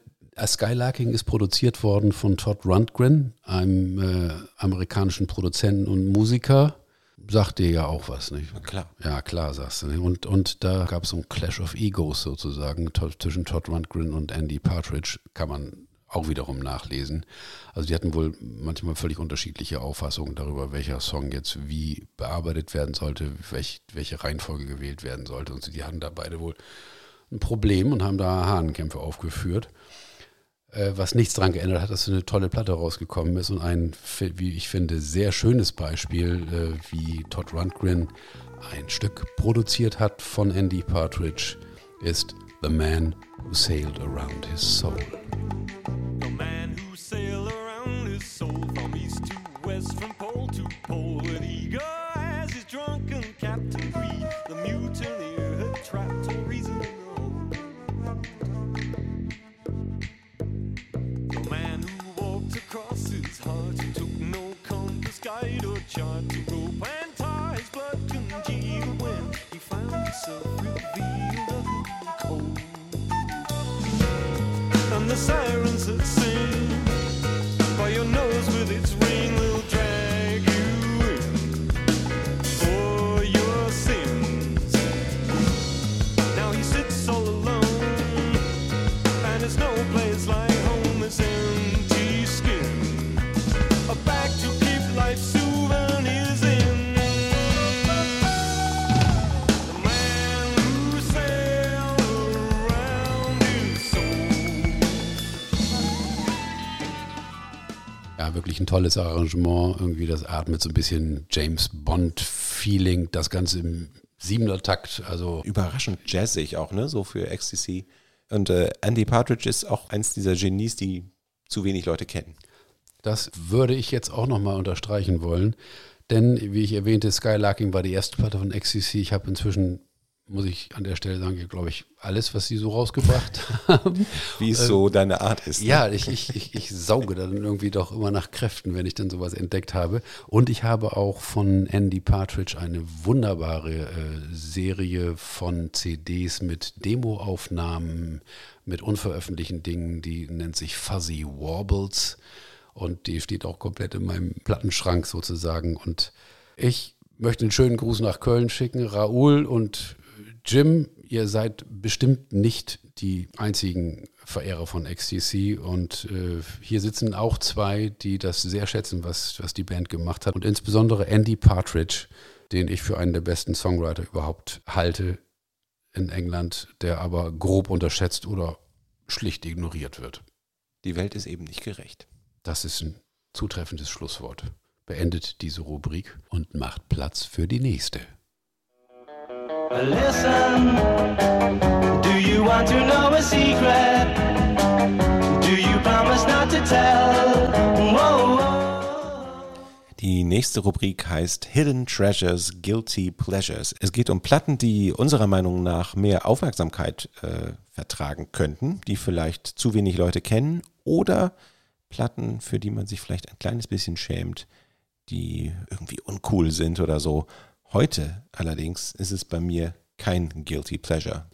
Skylarking ist produziert worden von Todd Rundgren, einem äh, amerikanischen Produzenten und Musiker. Sagt dir ja auch was, nicht? Na klar. Ja, klar, sagst du. Nicht? Und, und da gab es so ein Clash of Egos sozusagen zwischen Todd Rundgren und Andy Partridge. Kann man auch wiederum nachlesen. Also die hatten wohl manchmal völlig unterschiedliche Auffassungen darüber, welcher Song jetzt wie bearbeitet werden sollte, welch, welche Reihenfolge gewählt werden sollte. Und die hatten da beide wohl ein Problem und haben da Hahnenkämpfe aufgeführt. Äh, was nichts daran geändert hat, dass eine tolle Platte rausgekommen ist und ein, wie ich finde, sehr schönes Beispiel, äh, wie Todd Rundgren ein Stück produziert hat von Andy Partridge, ist The Man Who Sailed Around His Soul. With eager as his drunken captain greed, the mutineer had trapped all reason in the. The man who walked across his heart, who took no compass, guide or chart to rope and tie his blood congealed when he found himself revealed and cold and the sirens wirklich ein tolles Arrangement. Irgendwie das atmet so ein bisschen James Bond-Feeling. Das Ganze im siebener Takt. Also Überraschend jazzig auch, ne? So für XTC. Und äh, Andy Partridge ist auch eins dieser Genies, die zu wenig Leute kennen. Das würde ich jetzt auch nochmal unterstreichen wollen. Denn, wie ich erwähnte, Skylarking war die erste Platte von XCC. Ich habe inzwischen, muss ich an der Stelle sagen, glaube ich, alles, was sie so rausgebracht <laughs> haben. Wie es so deine Art ist. ne? Ja, ich, ich, ich, ich sauge dann irgendwie doch immer nach Kräften, wenn ich dann sowas entdeckt habe. Und ich habe auch von Andy Partridge eine wunderbare äh, Serie von CDs mit Demoaufnahmen, mit unveröffentlichten Dingen, die nennt sich Fuzzy Warbles. Und die steht auch komplett in meinem Plattenschrank sozusagen. Und ich möchte einen schönen Gruß nach Köln schicken. Raoul und Jim, ihr seid bestimmt nicht die einzigen Verehrer von XTC. Und äh, hier sitzen auch zwei, die das sehr schätzen, was, was die Band gemacht hat. Und insbesondere Andy Partridge, den ich für einen der besten Songwriter überhaupt halte in England, der aber grob unterschätzt oder schlicht ignoriert wird. Die Welt ist eben nicht gerecht. Das ist ein zutreffendes Schlusswort. Beendet diese Rubrik und macht Platz für die nächste. Listen, do you want to know a secret? Do you promise not to tell? Die nächste Rubrik heißt Hidden Treasures, Guilty Pleasures. Es geht um Platten, die unserer Meinung nach mehr Aufmerksamkeit äh, vertragen könnten, die vielleicht zu wenig Leute kennen oder Platten, für die man sich vielleicht ein kleines bisschen schämt, die irgendwie uncool sind oder so. Heute allerdings ist es bei mir kein Guilty Pleasure.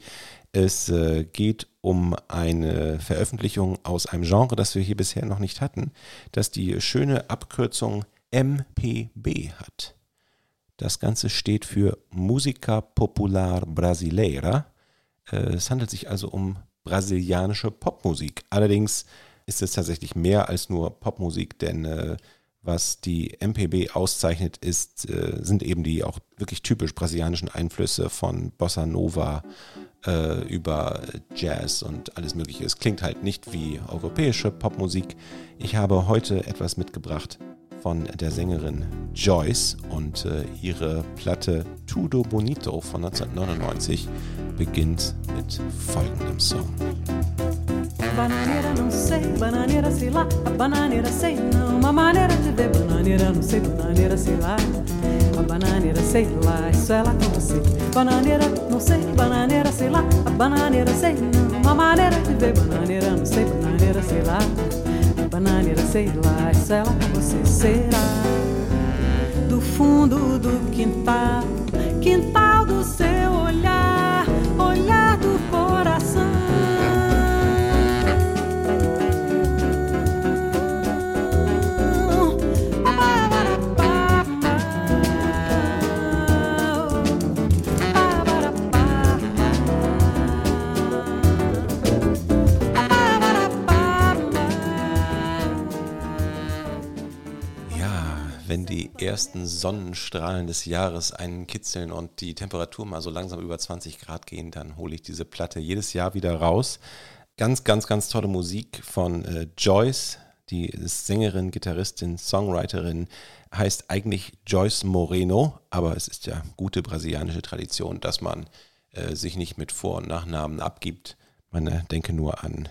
Es äh, geht um eine Veröffentlichung aus einem Genre, das wir hier bisher noch nicht hatten, das die schöne Abkürzung MPB hat. Das Ganze steht für Música Popular Brasileira. Äh, es handelt sich also um brasilianische Popmusik. Allerdings ist es tatsächlich mehr als nur Popmusik, denn äh, was die MPB auszeichnet, ist, äh, sind eben die auch wirklich typisch brasilianischen Einflüsse von Bossa Nova äh, über Jazz und alles Mögliche. Es klingt halt nicht wie europäische Popmusik. Ich habe heute etwas mitgebracht von der Sängerin Joyce und äh, ihre Platte Tudo Bonito von 1999 beginnt mit folgendem Song. Bananeira não sei, bananeira sei lá, a bananeira sei não, uma maneira de ver. Bananeira não sei, bananeira sei lá, a bananeira sei lá, isso é lá com você. Bananeira não sei, bananeira sei lá, a bananeira sei não, uma maneira de ver. Bananeira não sei, bananeira sei lá, a bananeira sei lá, isso é lá com você. Será? Do fundo do quintal, quintal do seu wenn die ersten Sonnenstrahlen des Jahres einen kitzeln und die Temperatur mal so langsam über 20 Grad gehen, dann hole ich diese Platte jedes Jahr wieder raus. Ganz, ganz, ganz tolle Musik von äh, Joyce, die Sängerin, Gitarristin, Songwriterin, heißt eigentlich Joyce Moreno, aber es ist ja gute brasilianische Tradition, dass man äh, sich nicht mit Vor- und Nachnamen abgibt. Man äh, denke nur an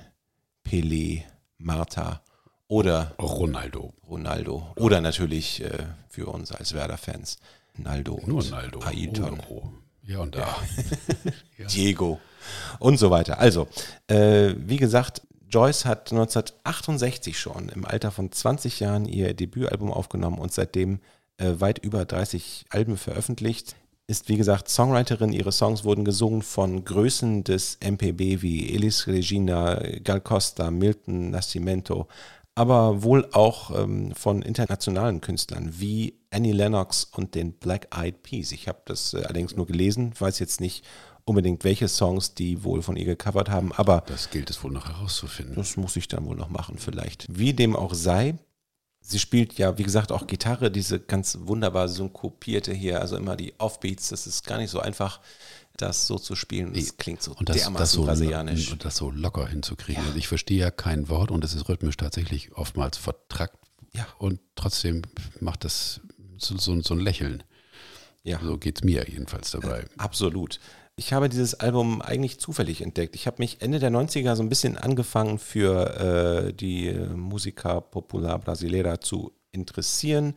Pelé, Marta oder Ronaldo. Ronaldo. Oder natürlich äh, für uns als Werder-Fans Naldo Nur und Naldo. Ailton, Oh, ja und da. <laughs> Diego und so weiter. Also, äh, wie gesagt, Joyce hat 1968 schon im Alter von 20 Jahren ihr Debütalbum aufgenommen und seitdem äh, weit über 30 Alben veröffentlicht. Ist wie gesagt Songwriterin, ihre Songs wurden gesungen von Größen des MPB wie Elis Regina, Gal Costa, Milton Nascimento, aber wohl auch ähm, von internationalen Künstlern wie Annie Lennox und den Black Eyed Peas. Ich habe das äh, allerdings nur gelesen, weiß jetzt nicht unbedingt, welche Songs die wohl von ihr gecovert haben, aber Das gilt es wohl noch herauszufinden. das muss ich dann wohl noch machen, vielleicht. Wie dem auch sei, sie spielt ja, wie gesagt, auch Gitarre, diese ganz wunderbar synkopierte hier, also immer die Offbeats, das ist gar nicht so einfach, das so zu spielen. Das klingt so und das, dermaßen das so, brasilianisch. Und das so locker hinzukriegen. Also ich verstehe ja kein Wort und es ist rhythmisch tatsächlich oftmals vertrackt. Ja. Und trotzdem macht das so, so, so ein Lächeln. Ja. So geht es mir jedenfalls dabei. Absolut. Ich habe dieses Album eigentlich zufällig entdeckt. Ich habe mich Ende der 90er so ein bisschen angefangen für äh, die äh, Musica Popular Brasileira zu interessieren.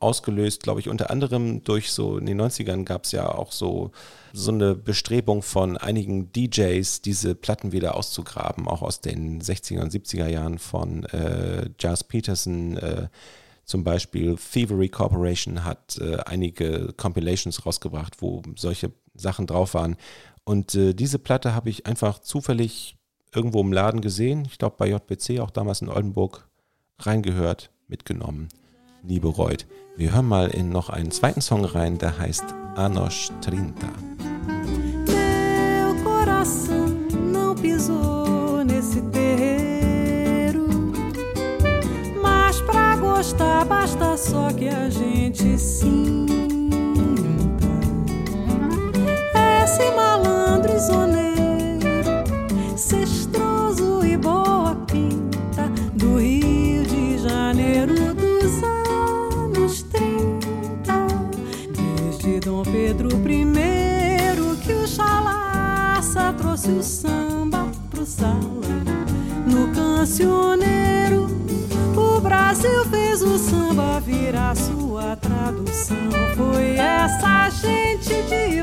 Ausgelöst, glaube ich, unter anderem durch so, in den 90ern gab es ja auch so, so eine Bestrebung von einigen DJs, diese Platten wieder auszugraben, auch aus den 60er und 70er Jahren von äh, Jazz Peterson, äh, zum Beispiel Thievery Corporation hat äh, einige Compilations rausgebracht, wo solche Sachen drauf waren. Und äh, diese Platte habe ich einfach zufällig irgendwo im Laden gesehen. Ich glaube bei JBC, auch damals in Oldenburg, reingehört, mitgenommen, nie bereut. Wir hören mal in noch einen zweiten Song rein, der heißt Anos 30. Meu coração não pisou nesse terreiro. Mas pra gostar basta só que a gente sinta. Esse malandro isoneiro, cestroso e boa pinta, do Rio Dom Pedro I que o chalaça trouxe o samba pro salão. No cancioneiro, o Brasil fez o samba virar sua tradução. Foi essa gente de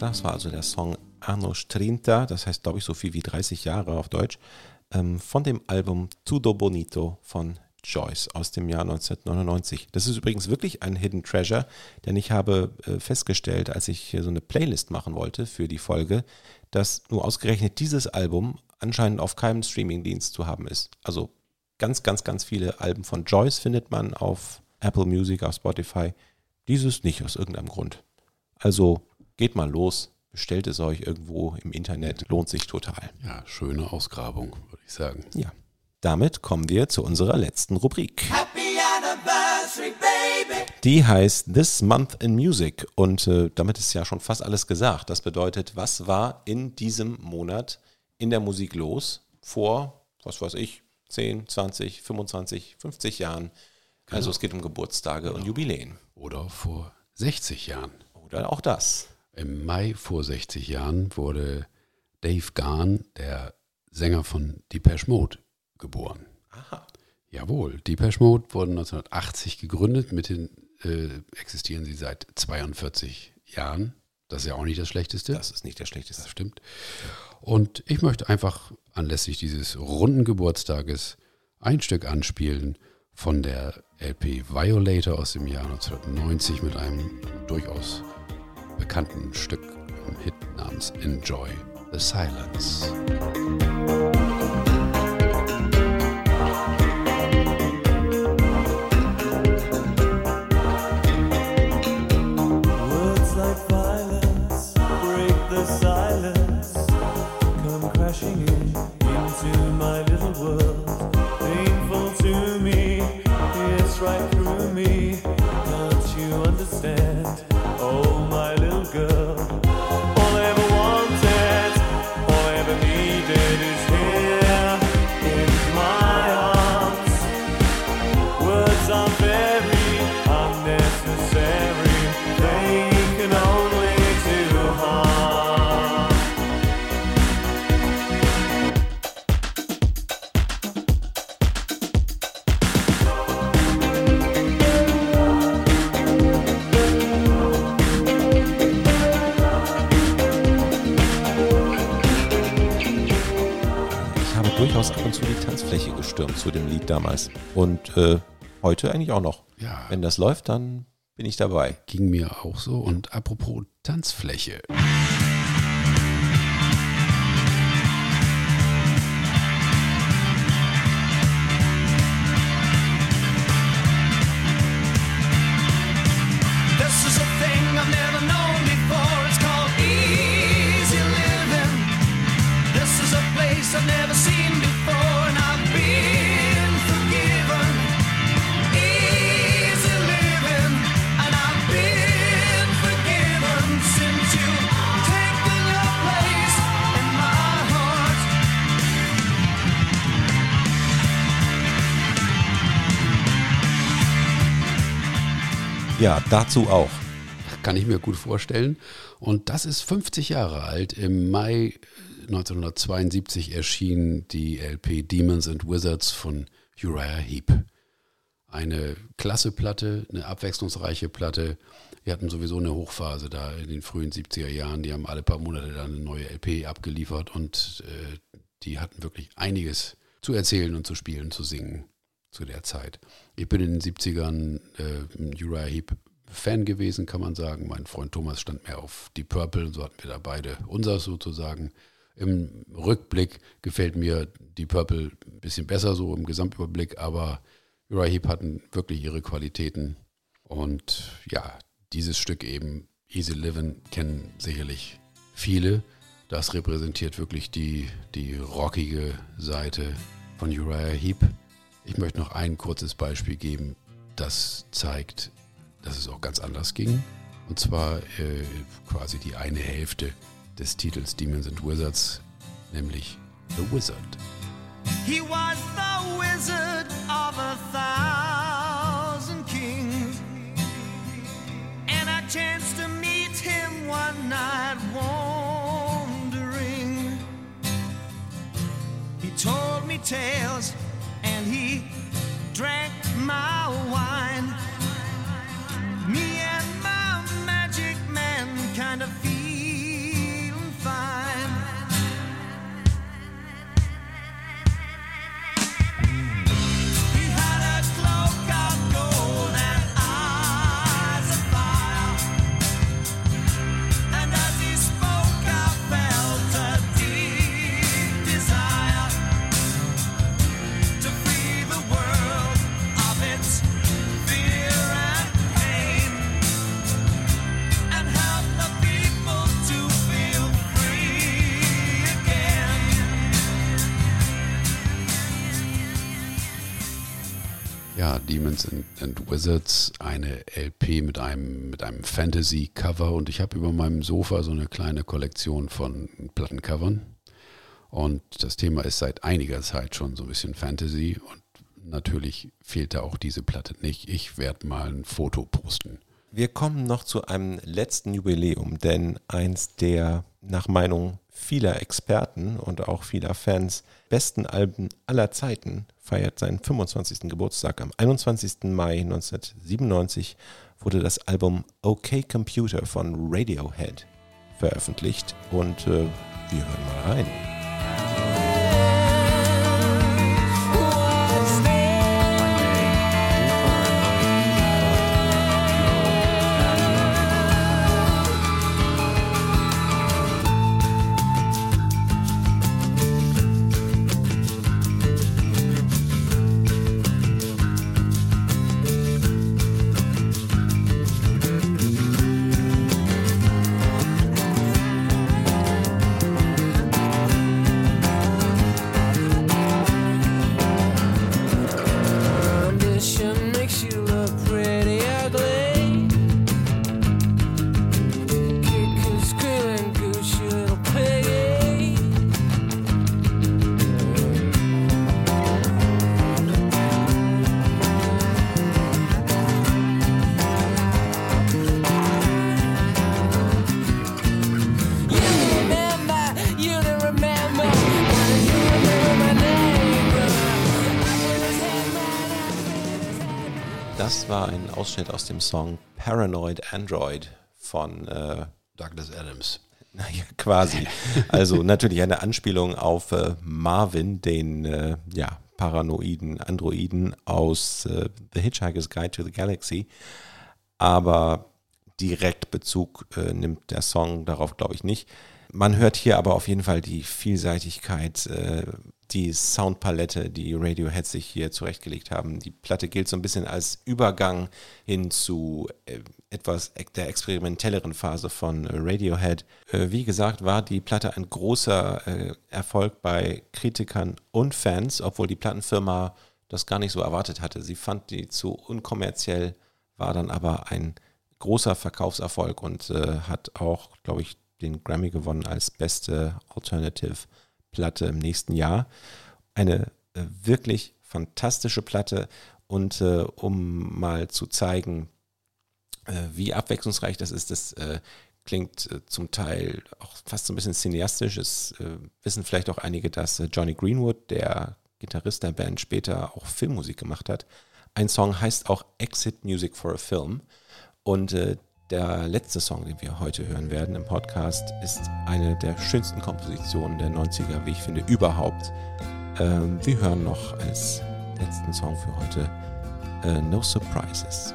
Das war also der Song Anos 30, das heißt, glaube ich, so viel wie 30 Jahre auf Deutsch, ähm, von dem Album Tudo Bonito von Joyce aus dem Jahr 1999. Das ist übrigens wirklich ein Hidden Treasure, denn ich habe äh, festgestellt, als ich so eine Playlist machen wollte für die Folge, dass nur ausgerechnet dieses Album anscheinend auf keinem Streamingdienst zu haben ist. Also ganz, ganz, ganz viele Alben von Joyce findet man auf Apple Music, auf Spotify. Dieses nicht aus irgendeinem Grund. Also geht mal los, bestellt es euch irgendwo im Internet, lohnt sich total. Ja, schöne Ausgrabung, würde ich sagen. Ja. Damit kommen wir zu unserer letzten Rubrik. Die heißt This Month in Music und äh, damit ist ja schon fast alles gesagt. Das bedeutet, was war in diesem Monat in der Musik los vor, was weiß ich, 10, 20, 25, 50 Jahren. Also es geht um Geburtstage und Jubiläen. Oder vor 60 Jahren. Oder auch das. Im Mai vor 60 Jahren wurde Dave Garn, der Sänger von Depeche Mode, geboren. Aha. Jawohl, Depeche Mode wurden 1980 gegründet, mithin äh, existieren sie seit 42 Jahren. Das ist ja auch nicht das Schlechteste. Das ist nicht der schlechteste. Das stimmt. Und ich möchte einfach anlässlich dieses runden Geburtstages ein Stück anspielen von der LP Violator aus dem Jahr 1990 mit einem durchaus bekannten Stück, einem Hit namens Enjoy the Silence. Damals. Und äh, heute eigentlich auch noch. Ja. Wenn das läuft, dann bin ich dabei. Ging mir auch so. Und apropos Tanzfläche. Ja, dazu auch. Kann ich mir gut vorstellen. Und das ist 50 Jahre alt. Im Mai 1972 erschien die LP Demons and Wizards von Uriah Heep. Eine klasse Platte, eine abwechslungsreiche Platte. Wir hatten sowieso eine Hochphase da in den frühen 70er Jahren. Die haben alle paar Monate dann eine neue LP abgeliefert und äh, die hatten wirklich einiges zu erzählen und zu spielen, zu singen zu der Zeit. Ich bin in den 70ern äh, Uriah Heep Fan gewesen, kann man sagen. Mein Freund Thomas stand mehr auf die Purple und so hatten wir da beide unseres sozusagen. Im Rückblick gefällt mir die Purple ein bisschen besser so im Gesamtüberblick, aber Uriah Heep hatten wirklich ihre Qualitäten und ja, dieses Stück eben Easy Living kennen sicherlich viele. Das repräsentiert wirklich die, die rockige Seite von Uriah Heep. Ich möchte noch ein kurzes Beispiel geben, das zeigt, dass es auch ganz anders ging. Und zwar äh, quasi die eine Hälfte des Titels Demons and Wizards, nämlich The Wizard. He was the wizard of a thousand kings. And I chanced to meet him one night wandering. He told me tales and he drank my wine. Wizards, eine LP mit einem, mit einem Fantasy-Cover und ich habe über meinem Sofa so eine kleine Kollektion von Plattencovern. Und das Thema ist seit einiger Zeit schon so ein bisschen Fantasy und natürlich fehlt da auch diese Platte nicht. Ich werde mal ein Foto posten. Wir kommen noch zu einem letzten Jubiläum, denn eins der nach Meinung vieler Experten und auch vieler Fans besten Alben aller Zeiten feiert seinen 25. Geburtstag. Am 21. Mai 1997 wurde das Album OK Computer von Radiohead veröffentlicht und äh, wir hören mal rein. Ausschnitt aus dem Song Paranoid Android von äh, Douglas Adams. <laughs> Naja, quasi. Also natürlich eine Anspielung auf äh, Marvin, den äh, ja, paranoiden Androiden aus äh, The Hitchhiker's Guide to the Galaxy. Aber direkt Bezug äh, nimmt der Song darauf, glaube ich, nicht. Man hört hier aber auf jeden Fall die Vielseitigkeit, äh, die Soundpalette, die Radiohead sich hier zurechtgelegt haben. Die Platte gilt so ein bisschen als Übergang hin zu äh, etwas ek- der experimentelleren Phase von Radiohead. Äh, wie gesagt, war die Platte ein großer Erfolg bei Kritikern und Fans, obwohl die Plattenfirma das gar nicht so erwartet hatte. Sie fand die zu unkommerziell, war dann aber ein großer Verkaufserfolg und äh, hat auch, glaube ich, den Grammy gewonnen als beste Alternative Platte im nächsten Jahr. Eine äh, wirklich fantastische Platte und äh, um mal zu zeigen, äh, wie abwechslungsreich das ist, das äh, klingt äh, zum Teil auch fast so ein bisschen cineastisch. Es äh, wissen vielleicht auch einige, dass Johnny Greenwood, der Gitarrist der Band, später auch Filmmusik gemacht hat. Ein Song heißt auch Exit Music for a Film. Und äh, der letzte Song, den wir heute hören werden im Podcast, ist eine der schönsten Kompositionen der 90er, wie ich finde, überhaupt. Ähm, wir hören noch als letzten Song für heute äh, No Surprises.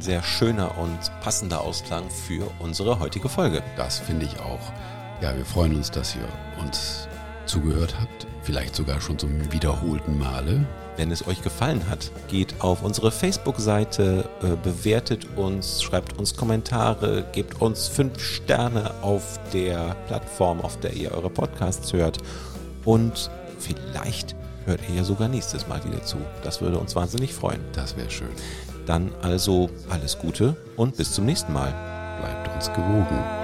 Ein sehr schöner und passender Ausklang für unsere heutige Folge. Das finde ich auch. Ja, wir freuen uns, dass ihr uns zugehört habt. Vielleicht sogar schon zum wiederholten Male. Wenn es euch gefallen hat, geht auf unsere Facebook-Seite, äh, bewertet uns, schreibt uns Kommentare, gebt uns fünf Sterne auf der Plattform, auf der ihr eure Podcasts hört. Und vielleicht hört ihr ja sogar nächstes Mal wieder zu. Das würde uns wahnsinnig freuen. Das wäre schön. Dann also alles Gute und bis zum nächsten Mal. Bleibt uns gewogen.